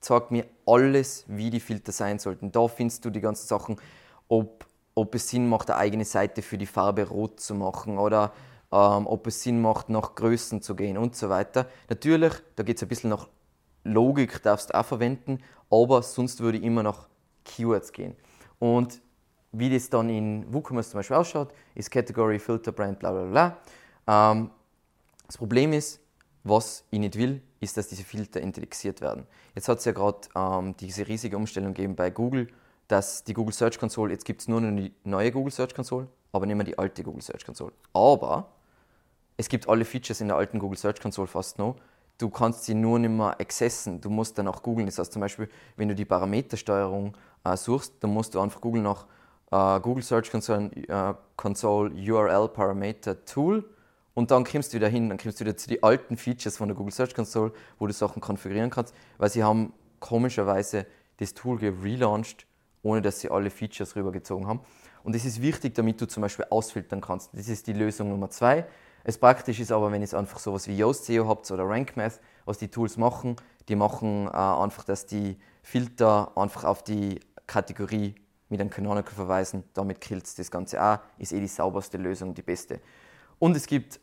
zeigt mir alles, wie die Filter sein sollten. Da findest du die ganzen Sachen, ob, ob es Sinn macht, eine eigene Seite für die Farbe rot zu machen oder ähm, ob es Sinn macht, nach Größen zu gehen und so weiter. Natürlich, da geht es ein bisschen nach Logik, darfst du auch verwenden, aber sonst würde ich immer nach Keywords gehen. Und wie das dann in WooCommerce zum Beispiel ausschaut, ist Category, Filter, Brand, bla bla bla. Ähm, das Problem ist, was ich nicht will, ist, dass diese Filter indexiert werden. Jetzt hat es ja gerade ähm, diese riesige Umstellung gegeben bei Google, dass die Google Search Console, jetzt gibt es nur noch die neue Google Search Console, aber nicht mehr die alte Google Search Console. Aber es gibt alle Features in der alten Google Search Console fast noch. Du kannst sie nur nicht mehr accessen. Du musst dann auch googeln. Das heißt zum Beispiel, wenn du die Parametersteuerung äh, suchst, dann musst du einfach googeln nach äh, Google Search Console, äh, Console URL Parameter Tool und dann kommst du wieder hin, dann kommst du wieder zu den alten Features von der Google Search Console, wo du Sachen konfigurieren kannst, weil sie haben komischerweise das Tool gelauncht, ohne dass sie alle Features rübergezogen haben. Und das ist wichtig, damit du zum Beispiel ausfiltern kannst. Das ist die Lösung Nummer zwei. Es praktisch ist aber, wenn ihr einfach sowas wie Yoast SEO habt oder RankMath, was die Tools machen, die machen äh, einfach, dass die Filter einfach auf die Kategorie mit einem Canonical verweisen. Damit killt das Ganze auch. Ist eh die sauberste Lösung, die beste. Und es gibt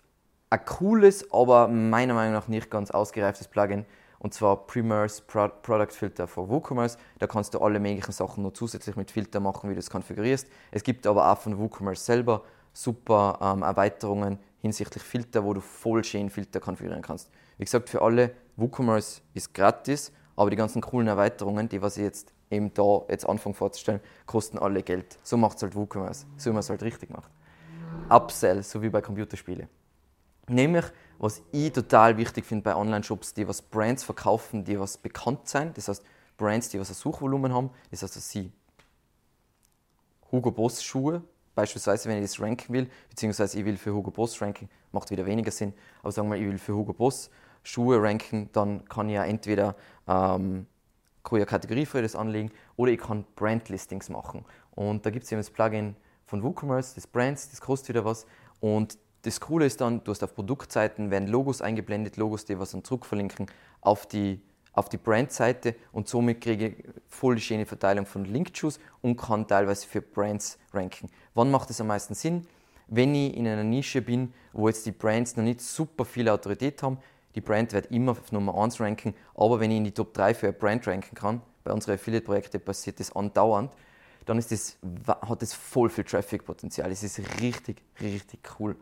ein cooles, aber meiner Meinung nach nicht ganz ausgereiftes Plugin, und zwar Primers Product Filter für WooCommerce. Da kannst du alle möglichen Sachen noch zusätzlich mit Filter machen, wie du es konfigurierst. Es gibt aber auch von WooCommerce selber super ähm, Erweiterungen hinsichtlich Filter, wo du voll schön Filter konfigurieren kannst. Wie gesagt, für alle, WooCommerce ist gratis, aber die ganzen coolen Erweiterungen, die was ich jetzt eben da jetzt anfange vorzustellen, kosten alle Geld. So macht es halt WooCommerce, so wie man es halt richtig macht. Upsell, so wie bei Computerspielen. Nämlich, was ich total wichtig finde bei Online-Shops, die was Brands verkaufen, die was bekannt sind, das heißt Brands, die was ein Suchvolumen haben, das heißt, dass sie Hugo Boss Schuhe, beispielsweise, wenn ich das ranken will, beziehungsweise ich will für Hugo Boss ranken, macht wieder weniger Sinn, aber sagen wir, ich will für Hugo Boss Schuhe ranken, dann kann ich ja entweder ähm, Kategorie für das anlegen oder ich kann Brand-Listings machen. Und da gibt es eben das Plugin von WooCommerce, das Brands, das kostet wieder was. Und das Coole ist dann, du hast auf Produktseiten, werden Logos eingeblendet, Logos, die was dann zurückverlinken auf die, auf die Brandseite und somit kriege ich voll schöne Verteilung von Link-Juice und kann teilweise für Brands ranken. Wann macht es am meisten Sinn? Wenn ich in einer Nische bin, wo jetzt die Brands noch nicht super viel Autorität haben, die Brand wird immer auf Nummer 1 ranken, aber wenn ich in die Top 3 für eine Brand ranken kann, bei unseren Affiliate-Projekten passiert das andauernd, dann ist das, hat das voll viel Traffic-Potenzial. Es ist richtig, richtig cool.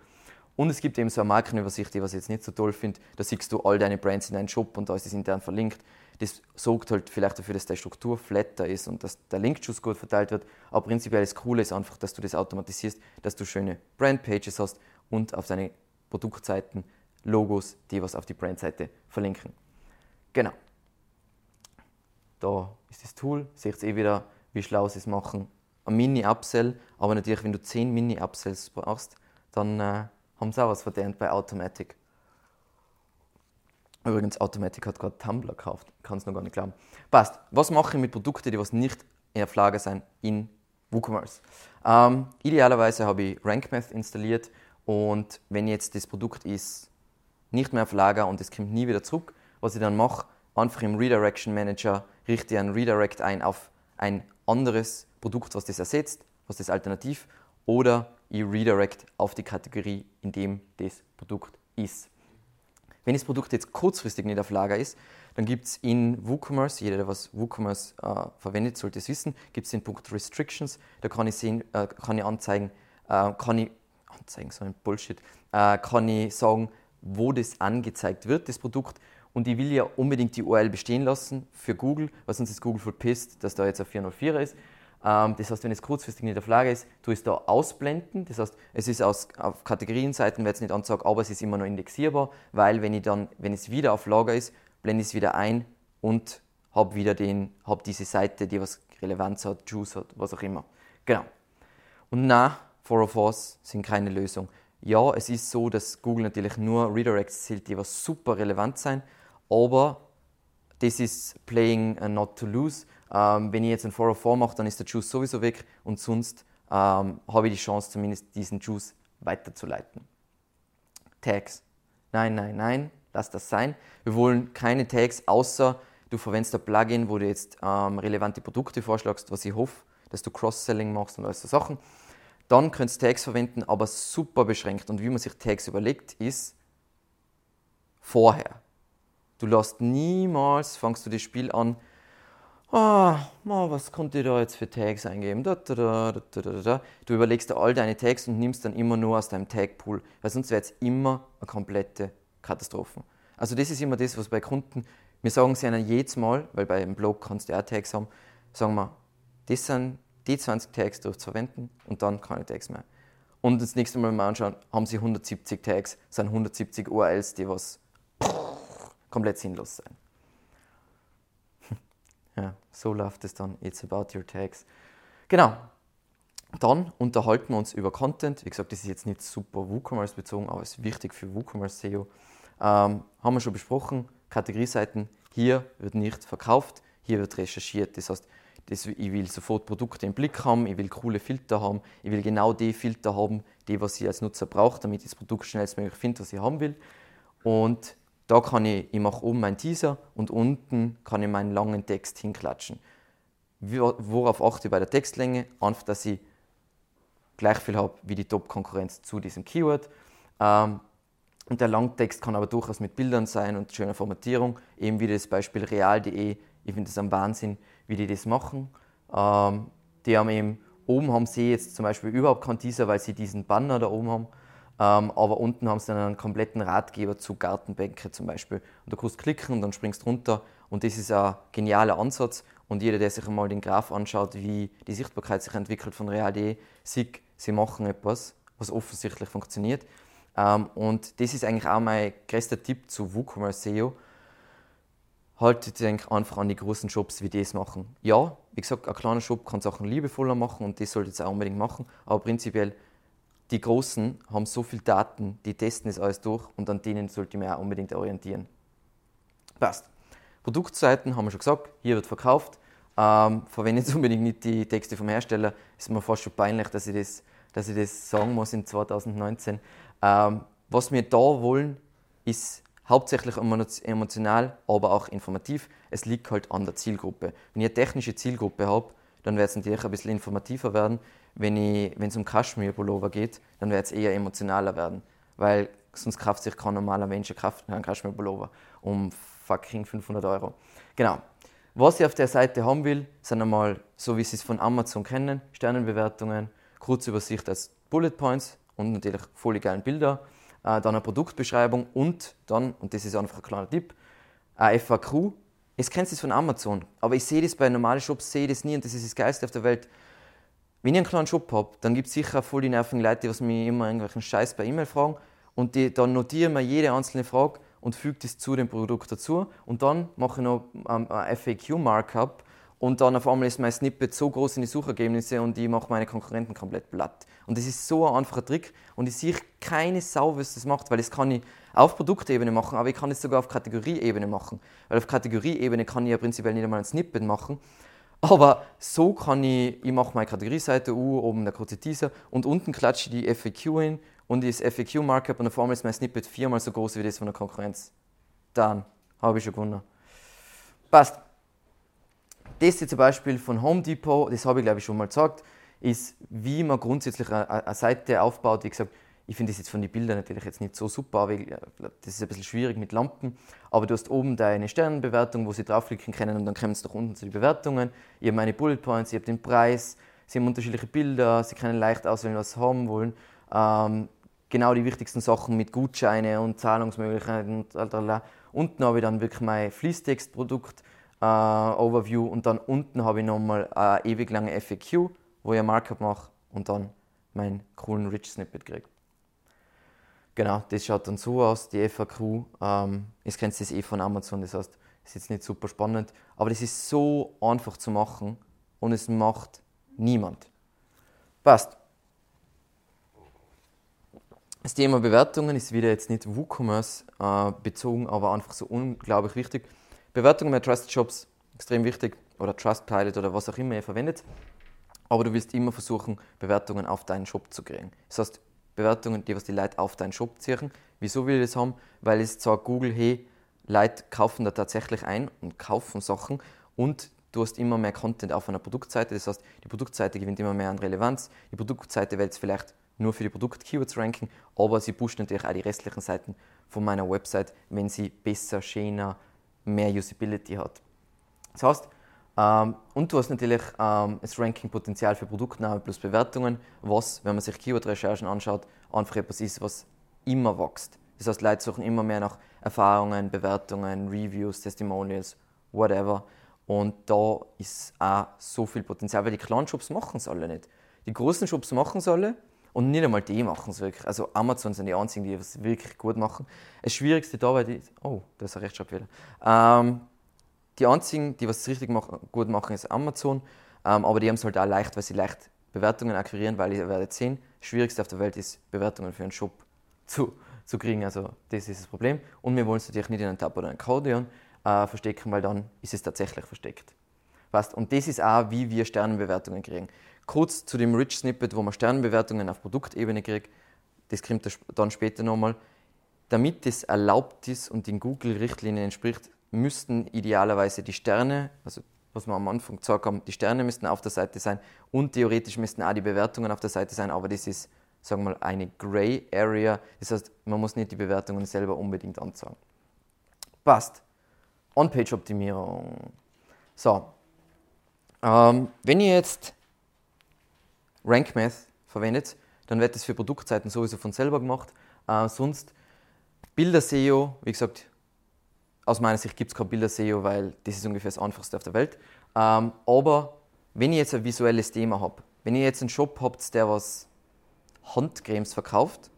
Und es gibt eben so eine Markenübersicht, die was ich jetzt nicht so toll finde. Da siehst du all deine Brands in deinem Shop und da ist es intern verlinkt. Das sorgt halt vielleicht dafür, dass die Struktur flatter ist und dass der Linkschuss gut verteilt wird. Aber prinzipiell das Coole ist einfach, dass du das automatisierst, dass du schöne Brandpages hast und auf deine Produktseiten Logos, die was auf die Brandseite verlinken. Genau. Da ist das Tool, seht ihr eh wieder, wie schlau sie es machen. Ein Mini-Upsell, aber natürlich, wenn du 10 Mini-Upsells brauchst, dann äh, haben sie auch was verdient bei Automatic. Übrigens, Automatic hat gerade Tumblr gekauft. Kann es noch gar nicht glauben. Passt. Was mache ich mit Produkten, die was nicht in Flagge sind in WooCommerce? Ähm, idealerweise habe ich RankMath installiert und wenn jetzt das Produkt ist nicht mehr auf Lager und es kommt nie wieder zurück, was ich dann mache, einfach im Redirection Manager richte ich einen Redirect ein auf ein anderes Produkt, was das ersetzt, was das alternativ, oder ich redirect auf die Kategorie, in dem das Produkt ist. Wenn das Produkt jetzt kurzfristig nicht auf Lager ist, dann gibt es in WooCommerce, jeder, der was WooCommerce äh, verwendet, sollte es wissen, gibt es den Punkt Restrictions. Da kann ich, sehen, äh, kann ich anzeigen, äh, kann ich, anzeigen, so ein Bullshit, äh, kann ich sagen, wo das angezeigt wird, das Produkt. Und ich will ja unbedingt die URL bestehen lassen für Google, weil sonst ist Google verpisst, dass da jetzt ein 404er ist. Ähm, das heißt, wenn es kurzfristig nicht auf Lager ist, tue ich es da ausblenden. Das heißt, es ist aus, auf Kategorienseiten, wird es nicht anzeigen, aber es ist immer noch indexierbar, weil wenn, ich dann, wenn es wieder auf Lager ist, blende ich es wieder ein und habe wieder den, hab diese Seite, die was Relevanz hat, Juice hat, was auch immer. Genau. Und na, 404s sind keine Lösung. Ja, es ist so, dass Google natürlich nur Redirects zählt, die was super relevant sein, aber das ist playing not to lose. Ähm, wenn ich jetzt ein 404 mache, dann ist der Juice sowieso weg und sonst ähm, habe ich die Chance, zumindest diesen Juice weiterzuleiten. Tags. Nein, nein, nein, lass das sein. Wir wollen keine Tags, außer du verwendest ein Plugin, wo du jetzt ähm, relevante Produkte vorschlagst, was ich hoffe, dass du Cross-Selling machst und all so Sachen. Dann könntest du Tags verwenden, aber super beschränkt. Und wie man sich Tags überlegt, ist vorher. Du lässt niemals, fangst du das Spiel an, ah, oh, was konnte ich da jetzt für Tags eingeben? Da, da, da, du überlegst dir all deine Tags und nimmst dann immer nur aus deinem Tagpool, weil sonst wäre es immer eine komplette Katastrophe. Also das ist immer das, was bei Kunden, wir sagen sie ihnen jedes Mal, weil bei einem Blog kannst du auch Tags haben, sagen wir, das sind die 20 Tags durchzuverwenden und dann keine Tags mehr. Und das nächste Mal mal anschauen, haben sie 170 Tags, sind 170 URLs, die was komplett sinnlos sein. Ja, so läuft es dann. It's about your tags. Genau. Dann unterhalten wir uns über Content. Wie gesagt, das ist jetzt nicht super WooCommerce bezogen, aber es ist wichtig für WooCommerce SEO. Ähm, haben wir schon besprochen. Kategorieseiten. Hier wird nicht verkauft, hier wird recherchiert. Das heißt, das, ich will sofort Produkte im Blick haben, ich will coole Filter haben, ich will genau die Filter haben, die was ich als Nutzer brauche, damit ich das Produkt schnellstmöglich finde, was ich haben will. Und da kann ich, ich mache oben meinen Teaser und unten kann ich meinen langen Text hinklatschen. Worauf achte ich bei der Textlänge? Einfach, dass ich gleich viel habe wie die Top-Konkurrenz zu diesem Keyword. Ähm, und der Langtext kann aber durchaus mit Bildern sein und schöner Formatierung, eben wie das Beispiel real.de. Ich finde das ein Wahnsinn, wie die das machen. Ähm, die haben eben, oben haben sie jetzt zum Beispiel überhaupt keinen Teaser, weil sie diesen Banner da oben haben. Ähm, aber unten haben sie dann einen kompletten Ratgeber zu Gartenbänke zum Beispiel. Und du kannst klicken und dann springst runter. Und das ist ein genialer Ansatz. Und jeder, der sich einmal den Graph anschaut, wie die Sichtbarkeit sich entwickelt von Real.de, sieht, sie machen etwas, was offensichtlich funktioniert. Ähm, und das ist eigentlich auch mein größter Tipp zu WooCommerce SEO. Haltet euch einfach an die großen Shops, wie die es machen. Ja, wie gesagt, ein kleiner Shop kann Sachen liebevoller machen und das solltet ihr auch unbedingt machen. Aber prinzipiell die Großen haben so viel Daten, die testen es alles durch und an denen sollte man auch unbedingt orientieren. Passt. Produktseiten haben wir schon gesagt, hier wird verkauft. Ähm, verwendet *laughs* unbedingt nicht die Texte vom Hersteller. Ist mir fast schon peinlich, dass ich das, dass ich das sagen muss in 2019. Ähm, was wir da wollen, ist hauptsächlich emotional, aber auch informativ. Es liegt halt an der Zielgruppe. Wenn ihr eine technische Zielgruppe habt, dann wird es natürlich ein bisschen informativer werden. Wenn, es um Kaschmir-Pullover geht, dann wird es eher emotionaler werden. Weil sonst kauft sich kein normaler Mensch einen Kaschmir-Pullover um fucking 500 Euro. Genau. Was ich auf der Seite haben will, sind einmal, so wie Sie es von Amazon kennen, Sternenbewertungen, Kurzübersicht als Bullet Points und natürlich voll geilen Bilder, äh, dann eine Produktbeschreibung und dann, und das ist einfach ein kleiner Tipp, ein FAQ. Kennst du es von Amazon, aber ich sehe das bei normalen Shops, sehe das nie und das ist das Geilste auf der Welt. Wenn ich einen kleinen Shop habe, dann gibt es sicher voll die nervigen Leute, die mich immer irgendwelchen Scheiß per E-Mail fragen und die, dann notieren wir jede einzelne Frage und füge das zu dem Produkt dazu und dann mache ich noch ähm, ein FAQ-Markup und dann auf einmal ist mein Snippet so groß in die Suchergebnisse und ich mache meine Konkurrenten komplett platt. Und das ist so ein einfacher Trick und ich sehe keine Sau, was das macht, weil das kann ich auf Produktebene machen, aber ich kann es sogar auf Kategorieebene machen. Weil auf Kategorieebene kann ich ja prinzipiell nicht einmal ein Snippet machen. Aber so kann ich, ich mache meine Kategorieseite U, oben der kurze Teaser und unten klatsche ich die FAQ hin und das FAQ-Markup und auf einmal ist mein Snippet viermal so groß wie das von der Konkurrenz. Dann habe ich schon gewonnen. Passt. Das hier zum Beispiel von Home Depot, das habe ich glaube ich schon mal gesagt, ist, wie man grundsätzlich eine, Seite aufbaut. Wie gesagt, ich finde das jetzt von den Bildern natürlich jetzt nicht so super, weil das ist ein bisschen schwierig mit Lampen. Aber du hast oben deine Sternenbewertung, wo sie draufklicken können und dann kommen sie nach unten zu den Bewertungen. Ich habe meine Bullet Points, ich habe den Preis, sie haben unterschiedliche Bilder, sie können leicht auswählen, was sie haben wollen. Ähm, genau die wichtigsten Sachen mit Gutscheine und Zahlungsmöglichkeiten und lalala. Unten habe ich dann wirklich mein Fließtextprodukt äh, Overview und dann unten habe ich nochmal eine ewig lange FAQ, wo ich ein Markup mache und dann meinen coolen Rich Snippet kriege. Genau, das schaut dann so aus, die FAQ. Ähm, jetzt kennst du das eh von Amazon, das heißt, es ist jetzt nicht super spannend, aber das ist so einfach zu machen und es macht niemand. Passt. Das Thema Bewertungen ist wieder jetzt nicht WooCommerce äh, bezogen, aber einfach so unglaublich wichtig. Bewertungen bei Trusted Shops, extrem wichtig, oder Trustpilot oder was auch immer ihr verwendet. Aber du willst immer versuchen, Bewertungen auf deinen Shop zu kriegen. Das heißt, Bewertungen, die was die Leute auf deinen Shop ziehen. Wieso will ich das haben? Weil es sagt Google, hey, Leute kaufen da tatsächlich ein und kaufen Sachen und du hast immer mehr Content auf einer Produktseite. Das heißt, die Produktseite gewinnt immer mehr an Relevanz. Die Produktseite wird vielleicht nur für die Produkt-Keywords ranken, aber sie pusht natürlich auch die restlichen Seiten von meiner Website, wenn sie besser, schöner, mehr Usability hat. Das heißt, ähm, und du hast natürlich ähm, das Ranking-Potenzial für Produktnamen plus Bewertungen, was, wenn man sich Keyword-Recherchen anschaut, einfach etwas ist, was immer wächst. Das heißt, Leute suchen immer mehr nach Erfahrungen, Bewertungen, Reviews, Testimonials, whatever. Und da ist auch so viel Potenzial, weil die kleinen Shops machen es alle nicht. Die großen Shops machen es alle, und nicht einmal die machen es wirklich. Also Amazon sind die einzigen, die es wirklich gut machen. Das Schwierigste dabei ist, oh, das ist ein Rechtschreibfehler. Ähm, die einzigen, die was richtig machen, gut machen, ist Amazon. Ähm, aber die haben es halt auch leicht, weil sie leicht Bewertungen akquirieren, weil ihr werdet sehen, das Schwierigste auf der Welt ist, Bewertungen für einen Shop *laughs* zu, zu kriegen. Also das ist das Problem. Und wir wollen es natürlich nicht in einen Tab oder einen Accordion äh, verstecken, weil dann ist es tatsächlich versteckt. Weißt? Und das ist auch, wie wir Sternenbewertungen kriegen. Kurz zu dem Rich Snippet, wo man Sternbewertungen auf Produktebene kriegt, das kommt dann später nochmal. Damit das erlaubt ist und den Google-Richtlinien entspricht, müssten idealerweise die Sterne, also was wir am Anfang gesagt haben, die Sterne müssten auf der Seite sein und theoretisch müssten auch die Bewertungen auf der Seite sein, aber das ist, sagen wir mal, eine Gray Area. Das heißt, man muss nicht die Bewertungen selber unbedingt anzeigen. Passt. On-Page-Optimierung. So. Ähm, wenn ihr jetzt RankMath verwendet, dann wird das für Produktseiten sowieso von selber gemacht. Äh, sonst Bilder-SEO, wie gesagt, aus meiner Sicht gibt es kein Bilder-SEO, weil das ist ungefähr das einfachste auf der Welt. Ähm, aber wenn ihr jetzt ein visuelles Thema habt, wenn ihr jetzt einen Shop habt, der was Handcremes verkauft,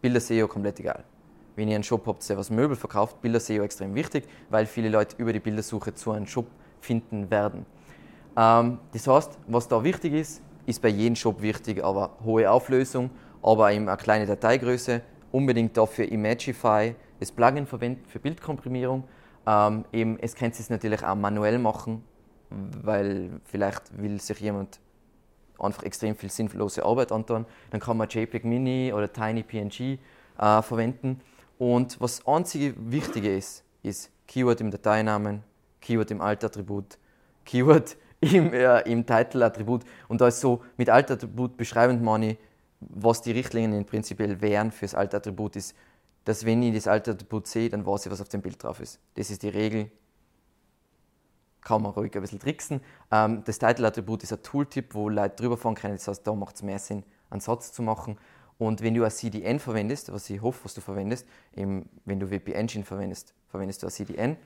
Bilder-SEO komplett egal. Wenn ihr einen Shop habt, der was Möbel verkauft, Bilder-SEO extrem wichtig, weil viele Leute über die Bildersuche zu einem Shop finden werden. Ähm, das heißt, was da wichtig ist, ist bei jedem Shop wichtig, aber hohe Auflösung, aber eben eine kleine Dateigröße. Unbedingt dafür Imagify, das Plugin verwenden für Bildkomprimierung. Ähm, eben, es kann es natürlich auch manuell machen, weil vielleicht will sich jemand einfach extrem viel sinnlose Arbeit antun. Dann kann man JPEG Mini oder Tiny PNG äh, verwenden. Und was einzige Wichtige ist, ist Keyword im Dateinamen, Keyword im Alt-Attribut, Keyword *laughs* im, äh, im Title-Attribut. Und da ist so, mit Alt-Attribut beschreibend meine was die Richtlinien prinzipiell wären für das Alt-Attribut ist, dass wenn ich das Alt-Attribut sehe, dann weiß ich, was auf dem Bild drauf ist. Das ist die Regel. kann man ruhig ein bisschen tricksen. Ähm, das Title-Attribut ist ein Tooltip, wo Leute drüber fahren können. Das heißt, da macht es mehr Sinn, einen Satz zu machen. Und wenn du ein CDN verwendest, was ich hoffe, was du verwendest, eben, wenn du WP Engine verwendest, verwendest du ein CDN.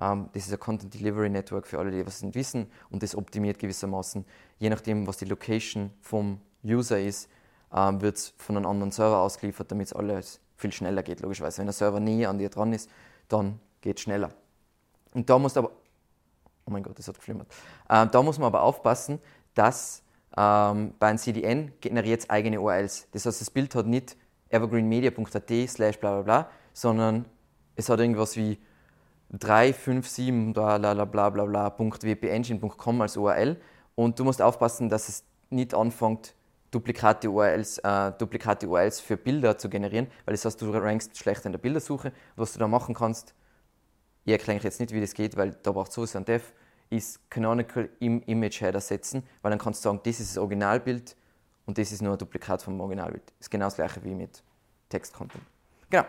Ähm, das ist ein Content Delivery Network für alle, die was nicht wissen. Und das optimiert gewissermaßen, je nachdem, was die Location vom User ist, ähm, wird es von einem anderen Server ausgeliefert, damit es alles viel schneller geht, logischerweise. Wenn der Server näher an dir dran ist, dann geht es schneller. Und da musst du aber, oh mein Gott, das hat geflimmert. Ähm, da muss man aber aufpassen, dass ähm, bei einem CDN generiert es eigene URLs. Das heißt, das Bild hat nicht evergreenmedia.at slash bla bla bla, sondern es hat irgendwas wie 357 bla bla bla bla bla.wpengine.com als URL und du musst aufpassen, dass es nicht anfängt, Duplikate URLs, äh, Duplikate URLs für Bilder zu generieren, weil das heißt, du rankst schlecht in der Bildersuche. Was du da machen kannst, ich erkläre jetzt nicht, wie das geht, weil da braucht sowieso ein Dev, ist Canonical im Image Header setzen, weil dann kannst du sagen, das ist das Originalbild und das ist nur ein Duplikat vom Originalbild. Ist genau das gleiche wie mit Text-Content. Genau.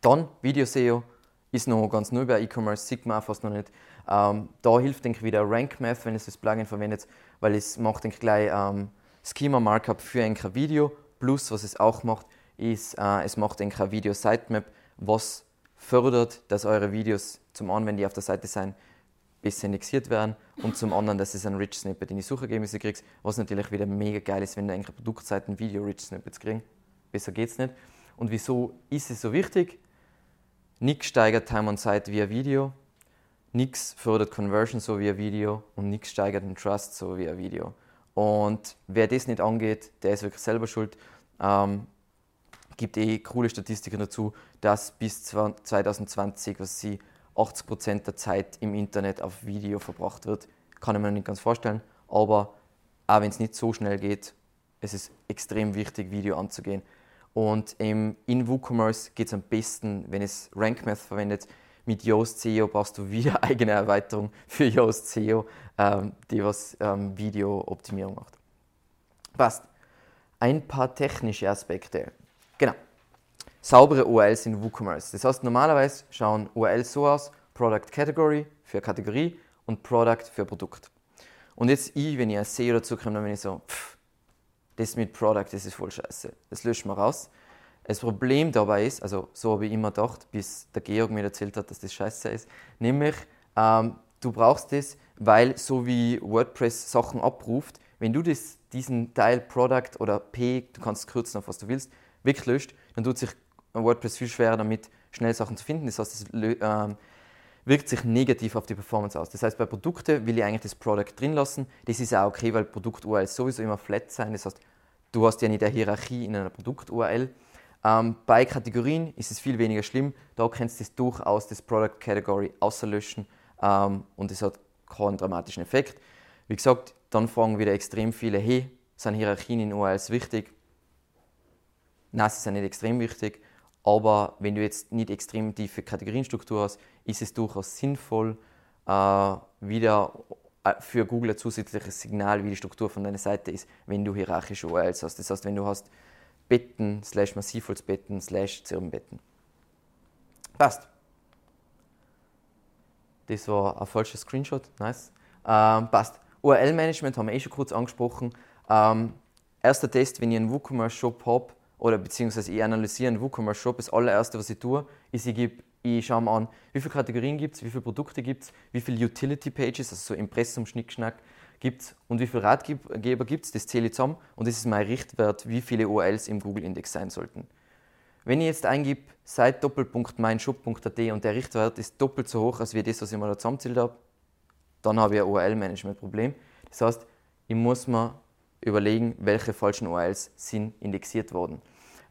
Dann Video SEO ist noch ganz neu bei E-Commerce, sieht man fast noch nicht. Ähm, da hilft, denke ich, wieder Rank Math, wenn ihr das Plugin verwendet, weil es macht, denke ich, gleich ähm, Schema Markup für ein Video. Plus, was es auch macht, ist, äh, es macht ein Video Sitemap, was fördert, dass eure Videos zum einen, wenn die auf der Seite sind, besser indexiert werden und zum anderen, dass es ein Rich Snippet in die Suchergebnisse kriegst, was natürlich wieder mega geil ist, wenn du eigentlich Produktseiten Video Rich Snippets kriegst. Besser geht's nicht. Und wieso ist es so wichtig? Nichts steigert Time on Site via Video, nichts fördert Conversion so via Video und nichts steigert den Trust so via Video. Und wer das nicht angeht, der ist wirklich selber schuld. Ähm, gibt eh coole Statistiken dazu, dass bis 2020, was sie 80% der Zeit im Internet auf Video verbracht wird. Kann ich mir nicht ganz vorstellen, aber auch wenn es nicht so schnell geht, es ist extrem wichtig, Video anzugehen. Und im, in WooCommerce geht es am besten, wenn es RankMath verwendet, mit Yoast SEO brauchst du wieder *laughs* eigene Erweiterung für Yoast SEO, ähm, die was ähm, Video-Optimierung macht. Passt. Ein paar technische Aspekte. Genau. Saubere URLs in WooCommerce. Das heißt, normalerweise schauen URLs so aus: Product Category für Kategorie und Product für Produkt. Und jetzt ich, wenn ich als SEO dazu komme, dann bin ich so, pff, das mit Product, das ist voll scheiße. Das löschen wir raus. Das Problem dabei ist, also so habe ich immer gedacht, bis der Georg mir erzählt hat, dass das scheiße ist, nämlich ähm, du brauchst das, weil so wie WordPress Sachen abruft, wenn du das, diesen Teil Product oder P, du kannst es kürzen auf was du willst, weglöscht, dann tut sich WordPress viel schwerer damit, schnell Sachen zu finden. Das heißt, es ähm, wirkt sich negativ auf die Performance aus. Das heißt, bei Produkten will ich eigentlich das Product drin lassen. Das ist auch okay, weil Produkt-URLs sowieso immer flat sein. Das heißt, du hast ja nicht eine Hierarchie in einer Produkt-URL. Ähm, bei Kategorien ist es viel weniger schlimm. Da kannst du das durchaus das Product Category außerlöschen ähm, und es hat keinen dramatischen Effekt. Wie gesagt, dann fragen wieder extrem viele, hey, sind Hierarchien in URLs wichtig? Nein, sie sind nicht extrem wichtig, aber wenn du jetzt nicht extrem tiefe Kategorienstruktur hast, ist es durchaus sinnvoll, äh, wieder äh, für Google ein zusätzliches Signal, wie die Struktur von deiner Seite ist, wenn du hierarchische URLs hast. Das heißt, wenn du hast Betten slash Massivholzbetten slash Zirbenbetten. Passt. Das war ein falscher Screenshot. Nice. Ähm, passt. URL-Management haben wir eh schon kurz angesprochen. Ähm, erster Test, wenn ich einen WooCommerce-Shop habe, oder beziehungsweise ich analysiere einen WooCommerce-Shop, das allererste, was ich tue, ist, ich, gebe, ich schaue mir an, wie viele Kategorien gibt es, wie viele Produkte gibt es, wie viele Utility-Pages, also so Impressum, Schnickschnack, gibt es und wie viele Ratgeber gibt es, das zähle ich zusammen und das ist mein Richtwert, wie viele URLs im Google-Index sein sollten. Wenn ich jetzt eingebe, seit Doppelpunkt meinshop.at und der Richtwert ist doppelt so hoch, als wie das, was ich mal da zusammenzählt habe, dann habe ich ein URL-Management-Problem. Das heißt, ich muss mir überlegen, welche falschen URLs sind indexiert worden.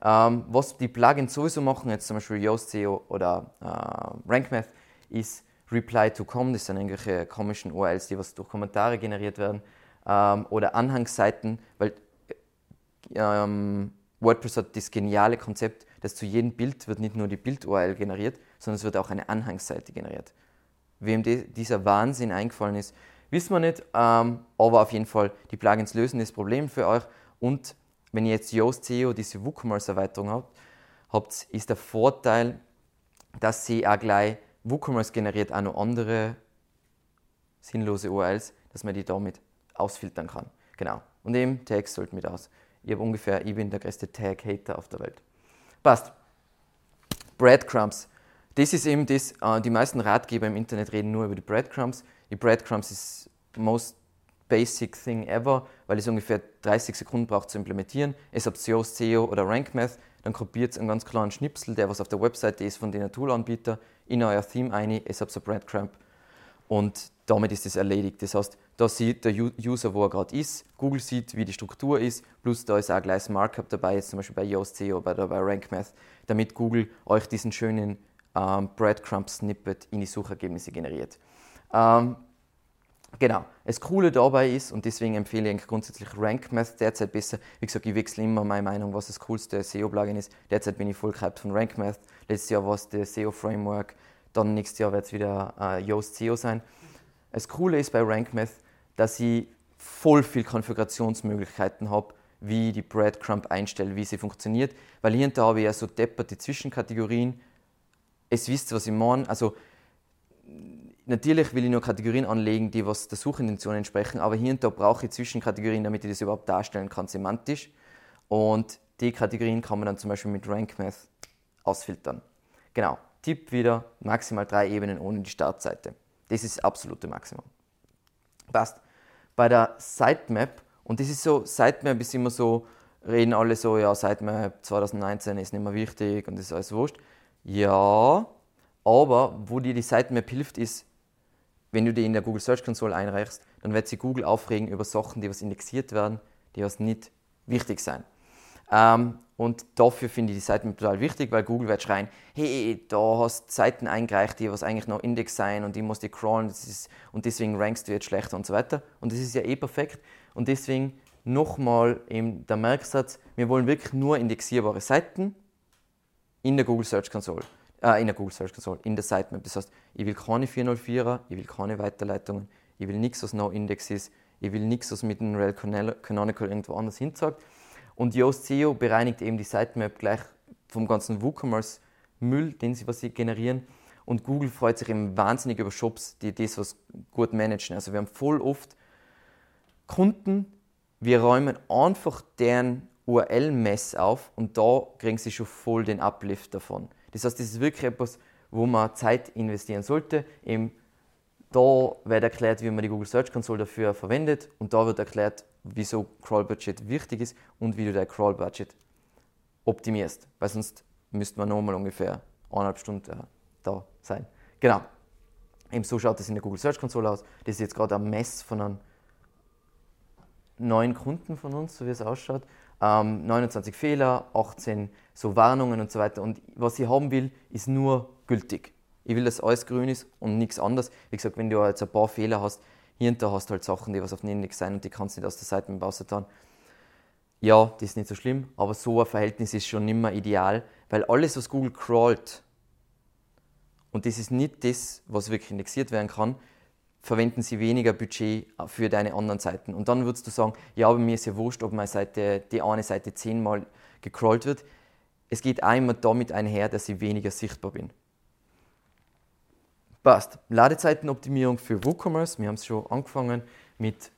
Ähm, was die Plugins sowieso machen, jetzt zum Beispiel Yoast SEO oder äh, RankMath, ist Reply to Com, das sind irgendwelche komischen URLs, die was durch Kommentare generiert werden, ähm, oder Anhangsseiten, weil ähm, WordPress hat das geniale Konzept, dass zu jedem Bild wird nicht nur die Bild-URL generiert, sondern es wird auch eine Anhangsseite generiert. Wem dieser Wahnsinn eingefallen ist, wissen wir nicht, ähm, aber auf jeden Fall, die Plugins lösen das Problem für euch und wenn ihr jetzt Yoast SEO, diese WooCommerce-Erweiterung habt, habt, ist der Vorteil, dass sie auch gleich WooCommerce generiert auch noch andere sinnlose URLs, dass man die damit ausfiltern kann. Genau. Und eben Tags sollten mit aus. Ich habe ungefähr, ich bin der größte Tag-Hater auf der Welt. Passt. Breadcrumbs. Das ist eben das, äh, die meisten Ratgeber im Internet reden nur über die Breadcrumbs. Die Breadcrumbs ist most basic thing ever, weil es ungefähr 30 Sekunden braucht zu implementieren. Es habt Yoast, SEO oder RankMath, dann kopiert es einen ganz klaren Schnipsel, der was auf der Webseite ist von den Toolanbieter, in euer Theme ein, es habt so Breadcrumb und damit ist es erledigt. Das heißt, da sieht der User, wo er gerade ist, Google sieht, wie die Struktur ist, plus da ist auch gleich das Markup dabei, jetzt zum Beispiel bei Yoast SEO oder bei RankMath, damit Google euch diesen schönen ähm, Breadcrumb-Snippet in die Suchergebnisse generiert. Ähm, genau, das Coole dabei ist, und deswegen empfehle ich grundsätzlich RankMath derzeit besser. Wie gesagt, ich wechsle immer meine Meinung, was das coolste SEO-Plugin ist. Derzeit bin ich voll gehypt von RankMath. Letztes Jahr war es der SEO-Framework, dann nächstes Jahr wird es wieder äh, Yoast SEO sein. Das Coole ist bei RankMath, dass ich voll viel Konfigurationsmöglichkeiten habe, wie ich die Breadcrumb einstelle, wie sie funktioniert. Weil hier und da habe ich ja so depperte Zwischenkategorien. Es wisst, was ich meine. Also, natürlich will ich nur Kategorien anlegen, die was der Suchintention entsprechen, aber hier und da brauche ich Zwischenkategorien, damit ich das überhaupt darstellen kann, semantisch. Und die Kategorien kann man dann zum Beispiel mit RankMath ausfiltern. Genau, Tipp wieder, maximal drei Ebenen ohne die Startseite. Das ist das absolute Maximum. Passt. Bei der Sitemap, und das ist so, Sitemap ist immer so, reden alle so, ja, Sitemap 2019 ist nicht mehr wichtig und das ist alles wurscht. Ja, aber wo dir die Sitemap hilft, ist, wenn du die in der Google Search Console einreichst, dann wird sie Google aufregen über Sachen, die was indexiert werden, die was nicht wichtig sein. Ähm, und dafür finde ich die Seiten total wichtig, weil Google wird schreien, hey, da hast Seiten eingereicht, die was eigentlich noch Index sein und die musst du crawlen ist, und deswegen rankst du jetzt schlechter und so weiter. Und das ist ja eh perfekt. Und deswegen nochmal eben der Merksatz, wir wollen wirklich nur indexierbare Seiten in der Google Search Console. Äh, in der Google Search Console, in der Sitemap. Das heißt, ich will keine 404er, ich will keine Weiterleitungen, ich will nichts, was no Index ist, ich will nichts, was mit einem Rel Canonical irgendwo anders hinzeigt. Und Yoast SEO bereinigt eben die Sitemap gleich vom ganzen WooCommerce-Müll, den sie, was sie generieren. Und Google freut sich eben wahnsinnig über Shops, die das was gut managen. Also wir haben voll oft Kunden, wir räumen einfach deren URL-Mess auf und da kriegen sie schon voll den Uplift davon. Das heißt, das ist wirklich etwas, wo man Zeit investieren sollte. Eben da wird erklärt, wie man die Google Search Console dafür verwendet und da wird erklärt, wieso Crawl Budget wichtig ist und wie du dein Crawl Budget optimierst, weil sonst müsste man nochmal ungefähr eineinhalb Stunden äh, da sein. Genau. Eben so schaut es in der Google Search Console aus. Das ist jetzt gerade ein Mess von einem neuen Kunden von uns, so wie es ausschaut. Ähm, 29 Fehler, 18 so Warnungen und so weiter. Und was ich haben will, ist nur gültig. Ich will, dass alles grün ist und nichts anderes. Wie gesagt, wenn du jetzt ein paar Fehler hast, hier und da hast du halt Sachen, die was auf den Index sein und die kannst du nicht aus der Seite mit tun. Ja, das ist nicht so schlimm, aber so ein Verhältnis ist schon mehr ideal, weil alles, was Google crawlt, und das ist nicht das, was wirklich indexiert werden kann, verwenden sie weniger Budget für deine anderen Seiten. Und dann würdest du sagen, ja, aber mir ist ja wurscht, ob meine Seite, die eine Seite zehnmal gecrawlt wird. Es geht einmal damit einher, dass ich weniger sichtbar bin. Passt. Ladezeitenoptimierung für WooCommerce. Wir haben es schon angefangen mit,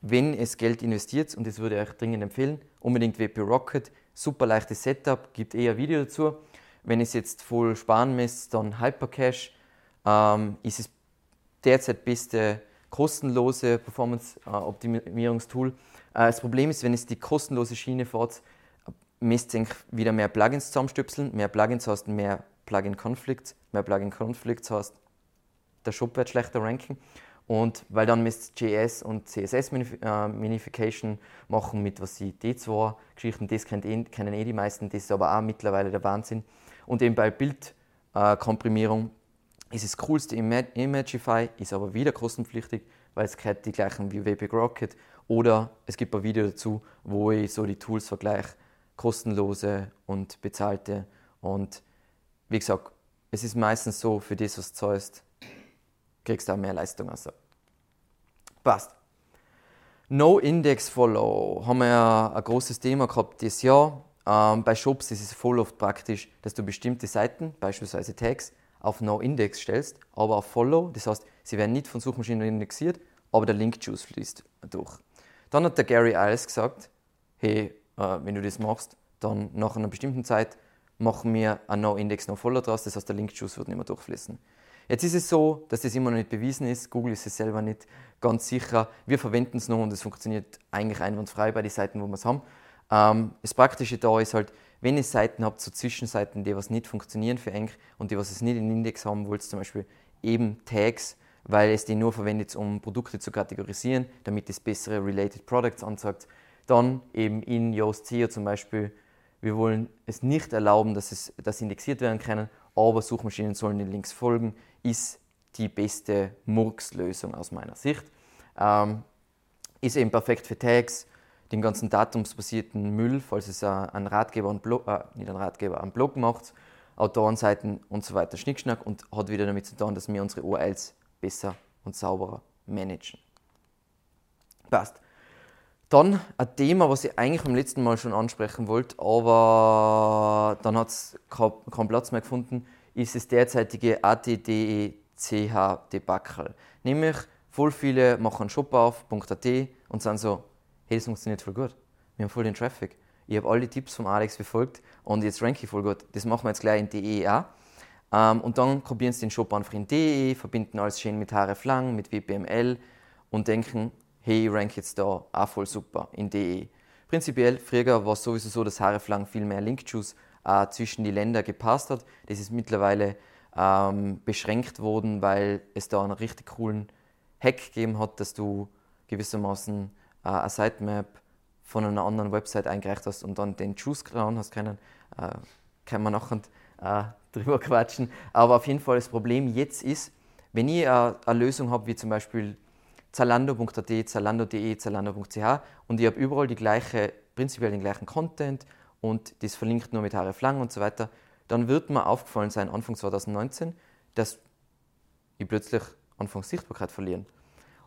wenn es Geld investiert, und das würde ich euch dringend empfehlen, unbedingt WP Rocket. Super leichtes Setup, gibt eher Video dazu. Wenn es jetzt voll sparen müsst, dann Hypercache. Ähm, ist es derzeit beste kostenlose Performance-Optimierungstool. Äh, das Problem ist, wenn es die kostenlose Schiene fährt, müsst ihr wieder mehr Plugins zusammenstöpseln. Mehr Plugins heißt mehr Plugin-Conflicts. Mehr Plugin-Conflicts heißt der Shop wird schlechter ranken. Und weil dann müsst JS und CSS äh, Minification machen mit was sie D2-Geschichten, das eh, kennen eh die meisten, das ist aber auch mittlerweile der Wahnsinn. Und eben bei Bildkomprimierung ist das coolste Imagify, ist aber wieder kostenpflichtig, weil es gehört die gleichen wie WP Rocket. Oder es gibt ein Video dazu, wo ich so die Tools vergleiche, kostenlose und bezahlte. Und wie gesagt, es ist meistens so, für das, was du zahlst, kriegst du auch mehr Leistung Also. Passt. No Index Follow haben wir ja ein großes Thema gehabt dieses Jahr. Ähm, bei Shops ist es voll oft praktisch, dass du bestimmte Seiten, beispielsweise Tags, auf No-Index stellst, aber auf Follow. Das heißt, sie werden nicht von Suchmaschinen indexiert, aber der Link-Juice fließt durch. Dann hat der Gary Iles gesagt, hey, äh, wenn du das machst, dann nach einer bestimmten Zeit machen wir ein No-Index, No-Follow draus, das heißt, der Link-Juice wird nicht mehr durchfließen. Jetzt ist es so, dass das immer noch nicht bewiesen ist. Google ist es selber nicht ganz sicher. Wir verwenden es noch und es funktioniert eigentlich einwandfrei bei den Seiten, wo wir es haben. Ähm, das Praktische da ist halt, wenn ihr Seiten habt, so Zwischenseiten, die was nicht funktionieren für eng und die was es nicht in Index haben wollt, zum Beispiel eben Tags, weil es die nur verwendet, um Produkte zu kategorisieren, damit es bessere Related Products anzeigt. Dann eben in Yoast SEO zum Beispiel, wir wollen es nicht erlauben, dass es dass indexiert werden kann, aber Suchmaschinen sollen den Links folgen, ist die beste Murks-Lösung aus meiner Sicht. Ähm, ist eben perfekt für Tags, den ganzen datumsbasierten Müll, falls es ein Ratgeber, und Blog, äh, nicht ein Ratgeber, ein Blog macht, Autorenseiten und so weiter, Schnickschnack und hat wieder damit zu tun, dass wir unsere URLs besser und sauberer managen. Passt. Dann ein Thema, was ich eigentlich beim letzten Mal schon ansprechen wollte, aber dann hat es keinen Platz mehr gefunden, ist das derzeitige ATDECH-Debakel. Nämlich, voll viele machen einen Shop auf, .at und sagen so, hey, das funktioniert voll gut. Wir haben voll den Traffic. Ich habe alle Tipps vom Alex befolgt und jetzt ranke ich voll gut. Das machen wir jetzt gleich in DE auch. Ähm, und dann probieren sie den Shop einfach in DE, verbinden alles schön mit hreflang, mit WPML und denken, hey, ich rank jetzt da auch voll super in DE. Prinzipiell, früher war es sowieso so, dass hreflang viel mehr Link-Juice äh, zwischen die Länder gepasst hat. Das ist mittlerweile ähm, beschränkt worden, weil es da einen richtig coolen Hack gegeben hat, dass du gewissermaßen äh, eine Sitemap von einer anderen Website eingereicht hast und dann den Juice gehauen hast können, äh, kann man nachher äh, *laughs* drüber quatschen. Aber auf jeden Fall das Problem jetzt ist, wenn ich äh, eine Lösung habe, wie zum Beispiel zalando.at, zalando.de, zalando.ch und ich habe überall die gleiche, prinzipiell den gleichen Content und das verlinkt nur mit hreflang und so weiter, dann wird mir aufgefallen sein, Anfang 2019, dass ich plötzlich Anfangs Sichtbarkeit verlieren.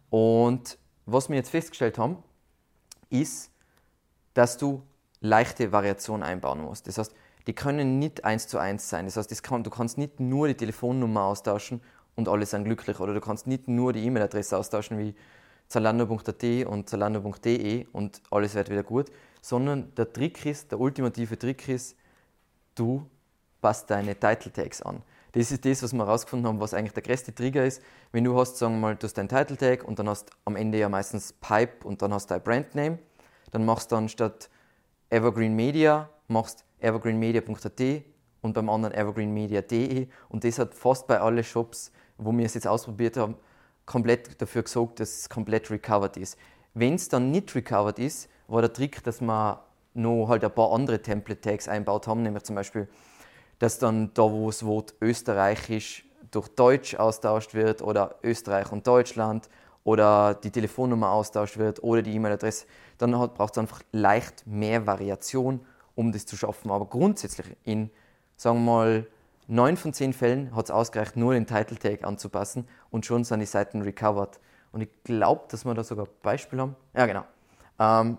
Und was wir jetzt festgestellt haben, ist, dass du leichte Variationen einbauen musst. Das heißt, die können nicht eins zu eins sein. Das heißt, das kann, du kannst nicht nur die Telefonnummer austauschen und alle sind glücklich. Oder du kannst nicht nur die E-Mail-Adresse austauschen wie zalando.at und zalando.de und alles wird wieder gut, sondern der Trick ist, der ultimative Trick ist, du passt deine Title Tags an. Das ist das, was wir herausgefunden haben, was eigentlich der größte Trigger ist. Wenn du hast, sagen wir mal, du hast deinen Title Tag und dann hast am Ende ja meistens Pipe und dann hast du dein Brandname, dann machst du dann statt Evergreen Media, machst evergreenmedia.at und beim anderen evergreenmedia.de und das hat fast bei allen Shops, wo wir es jetzt ausprobiert haben, komplett dafür gesorgt, dass es komplett recovered ist. Wenn es dann nicht recovered ist, war der Trick, dass wir noch halt ein paar andere Template-Tags einbaut haben, nämlich zum Beispiel dass dann da, wo das Wort Österreichisch durch Deutsch austauscht wird oder Österreich und Deutschland oder die Telefonnummer austauscht wird oder die E-Mail-Adresse, dann braucht es einfach leicht mehr Variation, um das zu schaffen. Aber grundsätzlich in, sagen wir mal, neun von zehn Fällen hat es ausgereicht, nur den Title Tag anzupassen und schon sind die Seiten recovered. Und ich glaube, dass wir da sogar ein Beispiel haben. Ja, genau. Ähm,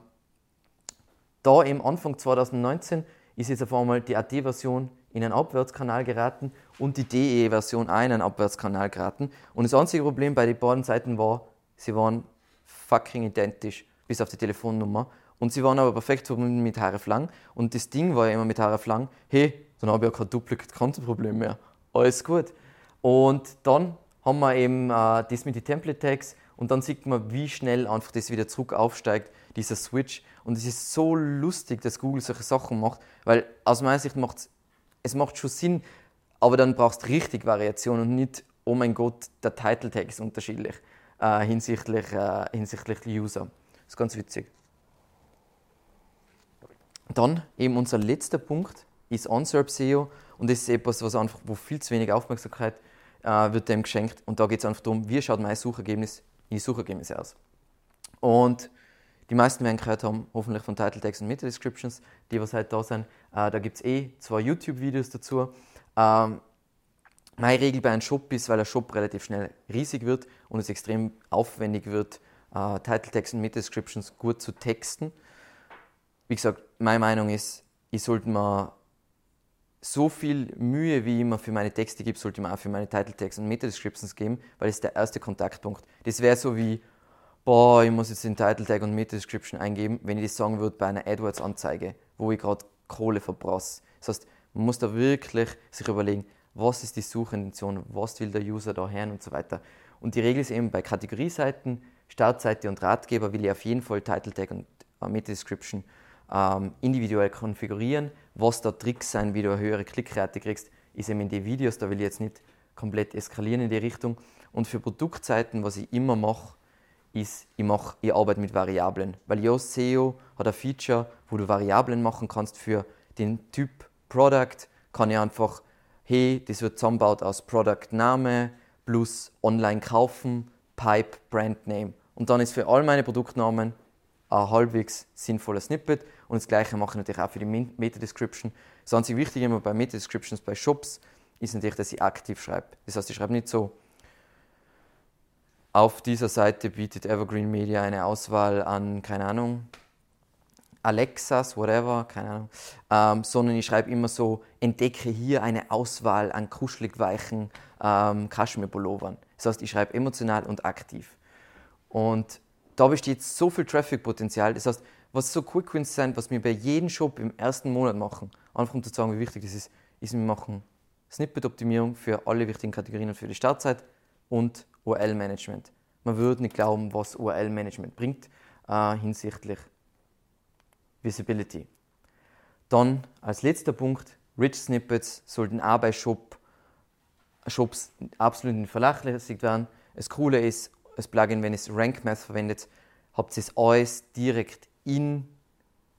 da im Anfang 2019 ist jetzt auf einmal die AT-Version in einen Abwärtskanal geraten und die DE-Version auch in einen Abwärtskanal geraten. Und das einzige Problem bei den beiden Seiten war, sie waren fucking identisch, bis auf die Telefonnummer. Und sie waren aber perfekt verbunden mit hreflang. Und das Ding war ja immer mit hreflang, hey, dann habe ich ja kein Duplicate-Content-Problem mehr. Alles gut. Und dann haben wir eben äh, das mit den Template-Tags und dann sieht man, wie schnell einfach das wieder zurück aufsteigt, dieser Switch. Und es ist so lustig, dass Google solche Sachen macht, weil aus meiner Sicht macht es es macht schon Sinn, aber dann brauchst du richtig Variation und nicht, oh mein Gott, der Title Tag ist unterschiedlich äh, hinsichtlich, äh, hinsichtlich User. Das ist ganz witzig. Dann eben unser letzter Punkt ist Unserved SEO und das ist etwas, was einfach, wo viel zu wenig Aufmerksamkeit äh, wird dem geschenkt und da geht es einfach darum, wie schaut mein Suchergebnis, die Suchergebnisse aus. Und die meisten werden gehört haben, hoffentlich von Title Tags und Meta Descriptions, die was halt da sind. Äh, da gibt es eh zwei YouTube-Videos dazu. Ähm, meine Regel bei einem Shop ist, weil der Shop relativ schnell riesig wird und es extrem aufwendig wird, äh, Title Tags und Meta Descriptions gut zu texten. Wie gesagt, meine Meinung ist, ich sollte mal so viel Mühe, wie ich immer für meine Texte gebe, sollte ich mir auch für meine Title Tags und Meta Descriptions geben, weil das ist der erste Kontaktpunkt. Das wäre so wie, boah, ich muss jetzt den Title Tag und Meta Description eingeben, wenn ich das sagen würde bei einer AdWords-Anzeige, wo ich gerade Kohle verbrasse. Das heißt, man muss da wirklich sich überlegen, was ist die Suchintention, was will der User da hören und so weiter. Und die Regel ist eben bei Kategorieseiten, Startseite und Ratgeber will ich auf jeden Fall Title Tag und äh, Meta Description ähm, individuell konfigurieren. Was da Tricks sein, wie du eine höhere Klickrate kriegst, ist eben in den Videos. Da will ich jetzt nicht komplett eskalieren in die Richtung. Und für Produktseiten, was ich immer mache, ist, ich, mach, ich arbeite mit Variablen. Weil Yoast SEO hat ein Feature, wo du Variablen machen kannst für den Typ Product. Kann ich einfach, hey, das wird zusammengebaut aus Product Name plus Online kaufen, Pipe, Brand Name. Und dann ist für all meine Produktnamen ein halbwegs sinnvoller Snippet. Und das gleiche mache ich natürlich auch für die Meta-Description. Das einzige Wichtige immer bei Meta-Descriptions bei Shops ist natürlich, dass ich aktiv schreibe. Das heißt, ich schreibe nicht so, auf dieser Seite bietet Evergreen Media eine Auswahl an, keine Ahnung, Alexas, whatever, keine Ahnung, ähm, sondern ich schreibe immer so, entdecke hier eine Auswahl an kuschelig weichen ähm, Kaschmir-Pullovern. Das heißt, ich schreibe emotional und aktiv. Und da besteht so viel Traffic-Potenzial. Das heißt, was so Quick Wins sind, was wir bei jedem Shop im ersten Monat machen, einfach um zu sagen, wie wichtig das ist, ist, wir machen Snippet-Optimierung für alle wichtigen Kategorien und für die Startzeit und URL-Management. Man würde nicht glauben, was URL-Management bringt äh, hinsichtlich Visibility. Dann als letzter Punkt, Rich Snippets sollten auch bei Shop, Shops absolut nicht vernachlässigt werden. Das Coole ist, das Plugin, wenn es Rank Math verwendet, habt ihr es alles direkt in,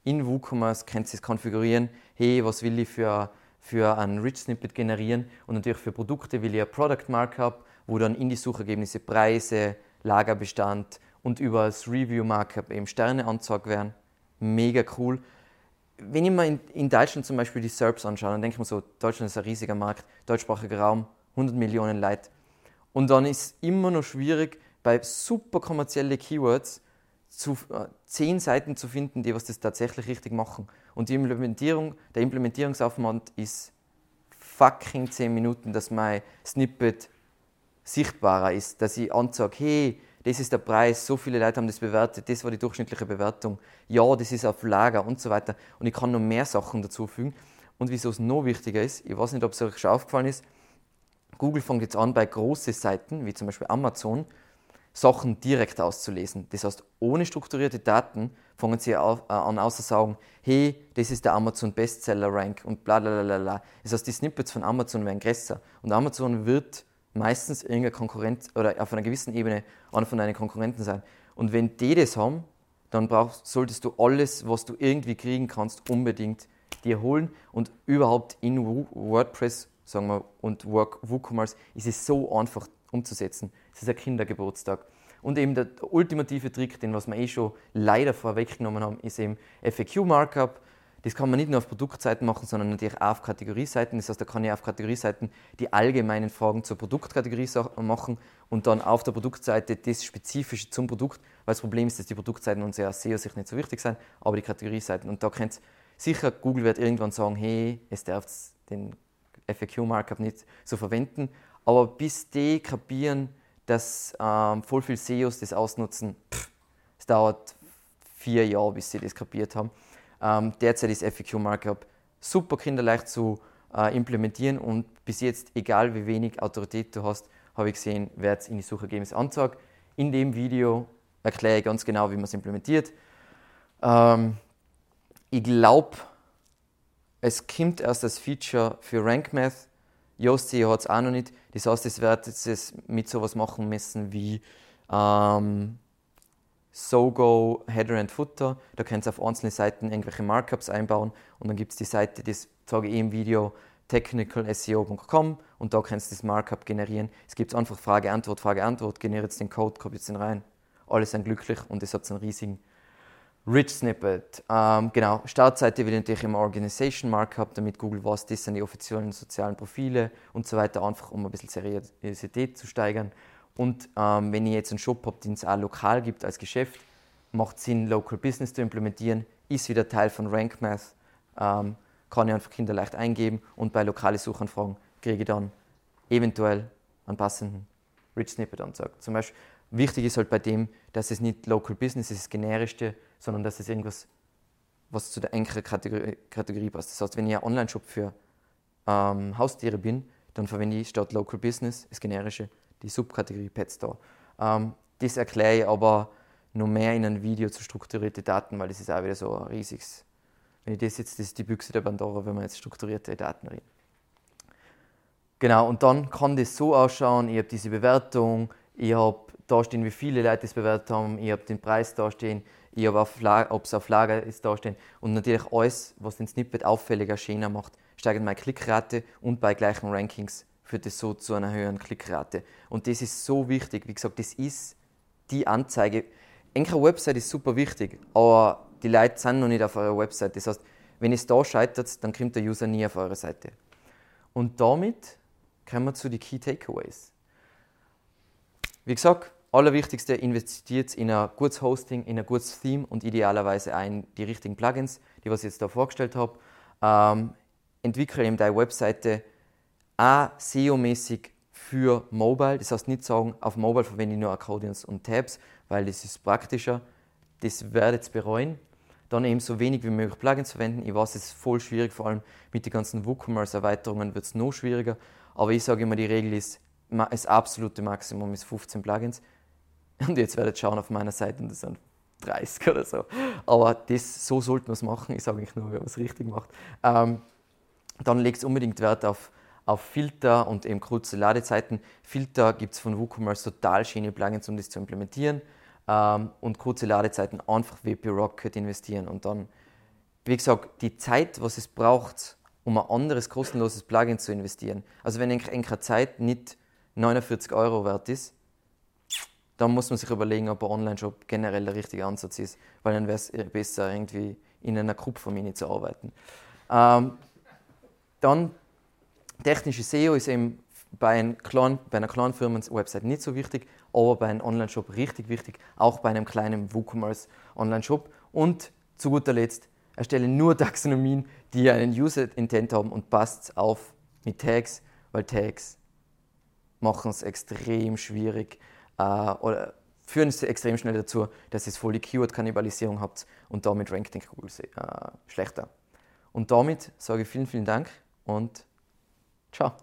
in WooCommerce, könnt ihr es konfigurieren. Hey, was will ich für, für ein Rich Snippet generieren? Und natürlich für Produkte will ich ein Product Markup, wo dann in die Suchergebnisse Preise, Lagerbestand und über das Review Markup eben Sterne angezeigt werden. Mega cool. Wenn ich mir in, in Deutschland zum Beispiel die SERPs anschaue, dann denke ich mir so, Deutschland ist ein riesiger Markt, deutschsprachiger Raum, 100 Millionen Leute. Und dann ist es immer noch schwierig, bei super kommerziellen Keywords zu, äh, zehn Seiten zu finden, die was das tatsächlich richtig machen. Und die Implementierung, der Implementierungsaufwand ist fucking zehn Minuten, dass mein Snippet sichtbarer ist, dass ich anzeige, hey, das ist der Preis, so viele Leute haben das bewertet, das war die durchschnittliche Bewertung, ja, das ist auf Lager und so weiter. Und ich kann noch mehr Sachen dazufügen. Und wieso es noch wichtiger ist, ich weiß nicht, ob es euch schon aufgefallen ist, Google fängt jetzt an, bei großen Seiten, wie zum Beispiel Amazon, Sachen direkt auszulesen. Das heißt, ohne strukturierte Daten fangen sie auf, äh, an auszusagen, hey, das ist der Amazon Bestseller Rank und bla bla bla bla. Das heißt, die Snippets von Amazon werden größer. Und Amazon wird meistens irgendein Konkurrent oder auf einer gewissen Ebene einer von deinen Konkurrenten sein. Und wenn die das haben, dann brauchst, solltest du alles, was du irgendwie kriegen kannst, unbedingt dir holen. Und überhaupt in WordPress sagen wir, und WooCommerce ist es so einfach umzusetzen. Es ist ein Kindergeburtstag. Und eben der ultimative Trick, den was wir eh schon leider vorweggenommen haben, ist eben FAQ-Markup. Das kann man nicht nur auf Produktseiten machen, sondern natürlich auch auf Kategorieseiten. Das heißt, da kann ich auf Kategorieseiten die allgemeinen Fragen zur Produktkategorie machen und dann auf der Produktseite das Spezifische zum Produkt, weil das Problem ist, dass die Produktseiten und SEO sich nicht so wichtig sind, aber die Kategorieseiten. Und da könnt sicher, Google wird irgendwann sagen, hey, es darf den FAQ-Markup nicht so verwenden, aber bis die kapieren, dass ähm, voll viele SEOs das ausnutzen, pff, es dauert vier Jahre, bis sie das kapiert haben. Ähm, derzeit ist FAQ Markup super kinderleicht zu äh, implementieren und bis jetzt, egal wie wenig Autorität du hast, habe ich gesehen, wer es in die Suchergebnisse anzeigt. In dem Video erkläre ich ganz genau, wie man es implementiert. Ähm, ich glaube, es kommt erst das Feature für RankMath Yoast SEO hat es auch noch nicht. Das heißt, es wird es mit sowas machen müssen wie ähm, Sogo, Header and Footer. Da könnt ihr auf einzelne Seiten irgendwelche Markups einbauen und dann gibt es die Seite, das zeige ich im Video, technicalseo.com und da kannst du das Markup generieren. Es gibt einfach Frage, Antwort, Frage, Antwort, generiert den Code, kopiert den rein. Alle sind glücklich und es hat einen riesigen Rich Snippet. Ähm, genau, Startseite will natürlich immer Organization Markup, damit Google weiß, das sind die offiziellen sozialen Profile und so weiter, einfach um ein bisschen Seriosität zu steigern. Und ähm, wenn ihr jetzt einen Shop habt, den es auch lokal gibt als Geschäft, macht Sinn, Local Business zu implementieren, ist wieder Teil von RankMath, ähm, kann ich einfach Kinder leicht eingeben und bei lokalen Suchanfragen kriege ich dann eventuell einen passenden Rich Snippet anzeigt. Zum Beispiel, wichtig ist halt bei dem, dass es nicht Local Business ist, das generischste, sondern dass es irgendwas, was zu der engeren Kategorie, Kategorie passt. Das heißt, wenn ich ein Online-Shop für ähm, Haustiere bin, dann verwende ich statt Local Business, das generische, die Subkategorie Pet Store. Ähm, das erkläre ich aber noch mehr in einem Video zu strukturierte Daten, weil das ist auch wieder so ein riesiges. Wenn ich das jetzt, das ist die Büchse der Pandora, wenn man jetzt strukturierte Daten redet. Genau, und dann kann das so ausschauen, ich habe diese Bewertung, ich habe da stehen, wie viele Leute das bewertet haben, ich habe den Preis da stehen, ich habe, ob es auf Lager ist, da stehen. Und natürlich alles, was den Snippet auffälliger, schöner macht, steigert meine Klickrate und bei gleichen Rankings führt das so zu einer höheren Klickrate. Und das ist so wichtig. Wie gesagt, das ist die Anzeige. Eine Website ist super wichtig, aber die Leute sind noch nicht auf eurer Website. Das heißt, wenn es da scheitert, dann kommt der User nie auf eure Seite. Und damit kommen wir zu den Key Takeaways. Wie gesagt, allerwichtigste, investiert in ein gutes Hosting, in ein gutes Theme und idealerweise ein die richtigen Plugins, die was ich jetzt da vorgestellt habe. Ähm, entwickle eben deine Webseite auch SEO-mäßig für Mobile. Das heißt nicht sagen, auf Mobile verwende ich nur Accordions und Tabs, weil das ist praktischer. Das werdet ihr bereuen. Dann eben so wenig wie möglich Plugins verwenden. Ich weiß, es ist voll schwierig, vor allem mit den ganzen WooCommerce-Erweiterungen wird es noch schwieriger. Aber ich sage immer, die Regel ist, das absolute Maximum ist 15 Plugins. *laughs* Und jetzt werdet ihr schauen auf meiner Seite und das sind 30 oder so. Aber das, so sollten wir es machen. Ich sage nicht nur, man es richtig macht. Ähm, dann legt unbedingt Wert auf, auf Filter und eben kurze Ladezeiten. Filter gibt es von WooCommerce total schöne Plugins, um das zu implementieren. Ähm, und kurze Ladezeiten einfach WP Rocket investieren. Und dann, wie gesagt, die Zeit, was es braucht, um ein anderes kostenloses Plugin zu investieren. Also wenn eine Zeit nicht 49 Euro wert ist, dann muss man sich überlegen, ob ein Online-Shop generell der richtige Ansatz ist, weil dann wäre es besser, irgendwie in einer Kupfermine zu arbeiten. Ähm, dann technische SEO ist eben bei, ein kleinen, bei einer kleinen Firmen-Website nicht so wichtig, aber bei einem Online-Shop richtig wichtig, auch bei einem kleinen WooCommerce Online-Shop. Und zu guter Letzt, erstelle nur Taxonomien, die einen User-Intent haben und passt auf mit Tags, weil Tags machen es extrem schwierig äh, oder führen es extrem schnell dazu, dass ihr voll die Keyword-Kannibalisierung habt und damit rankt den Google äh, schlechter. Und damit sage ich vielen, vielen Dank und ciao.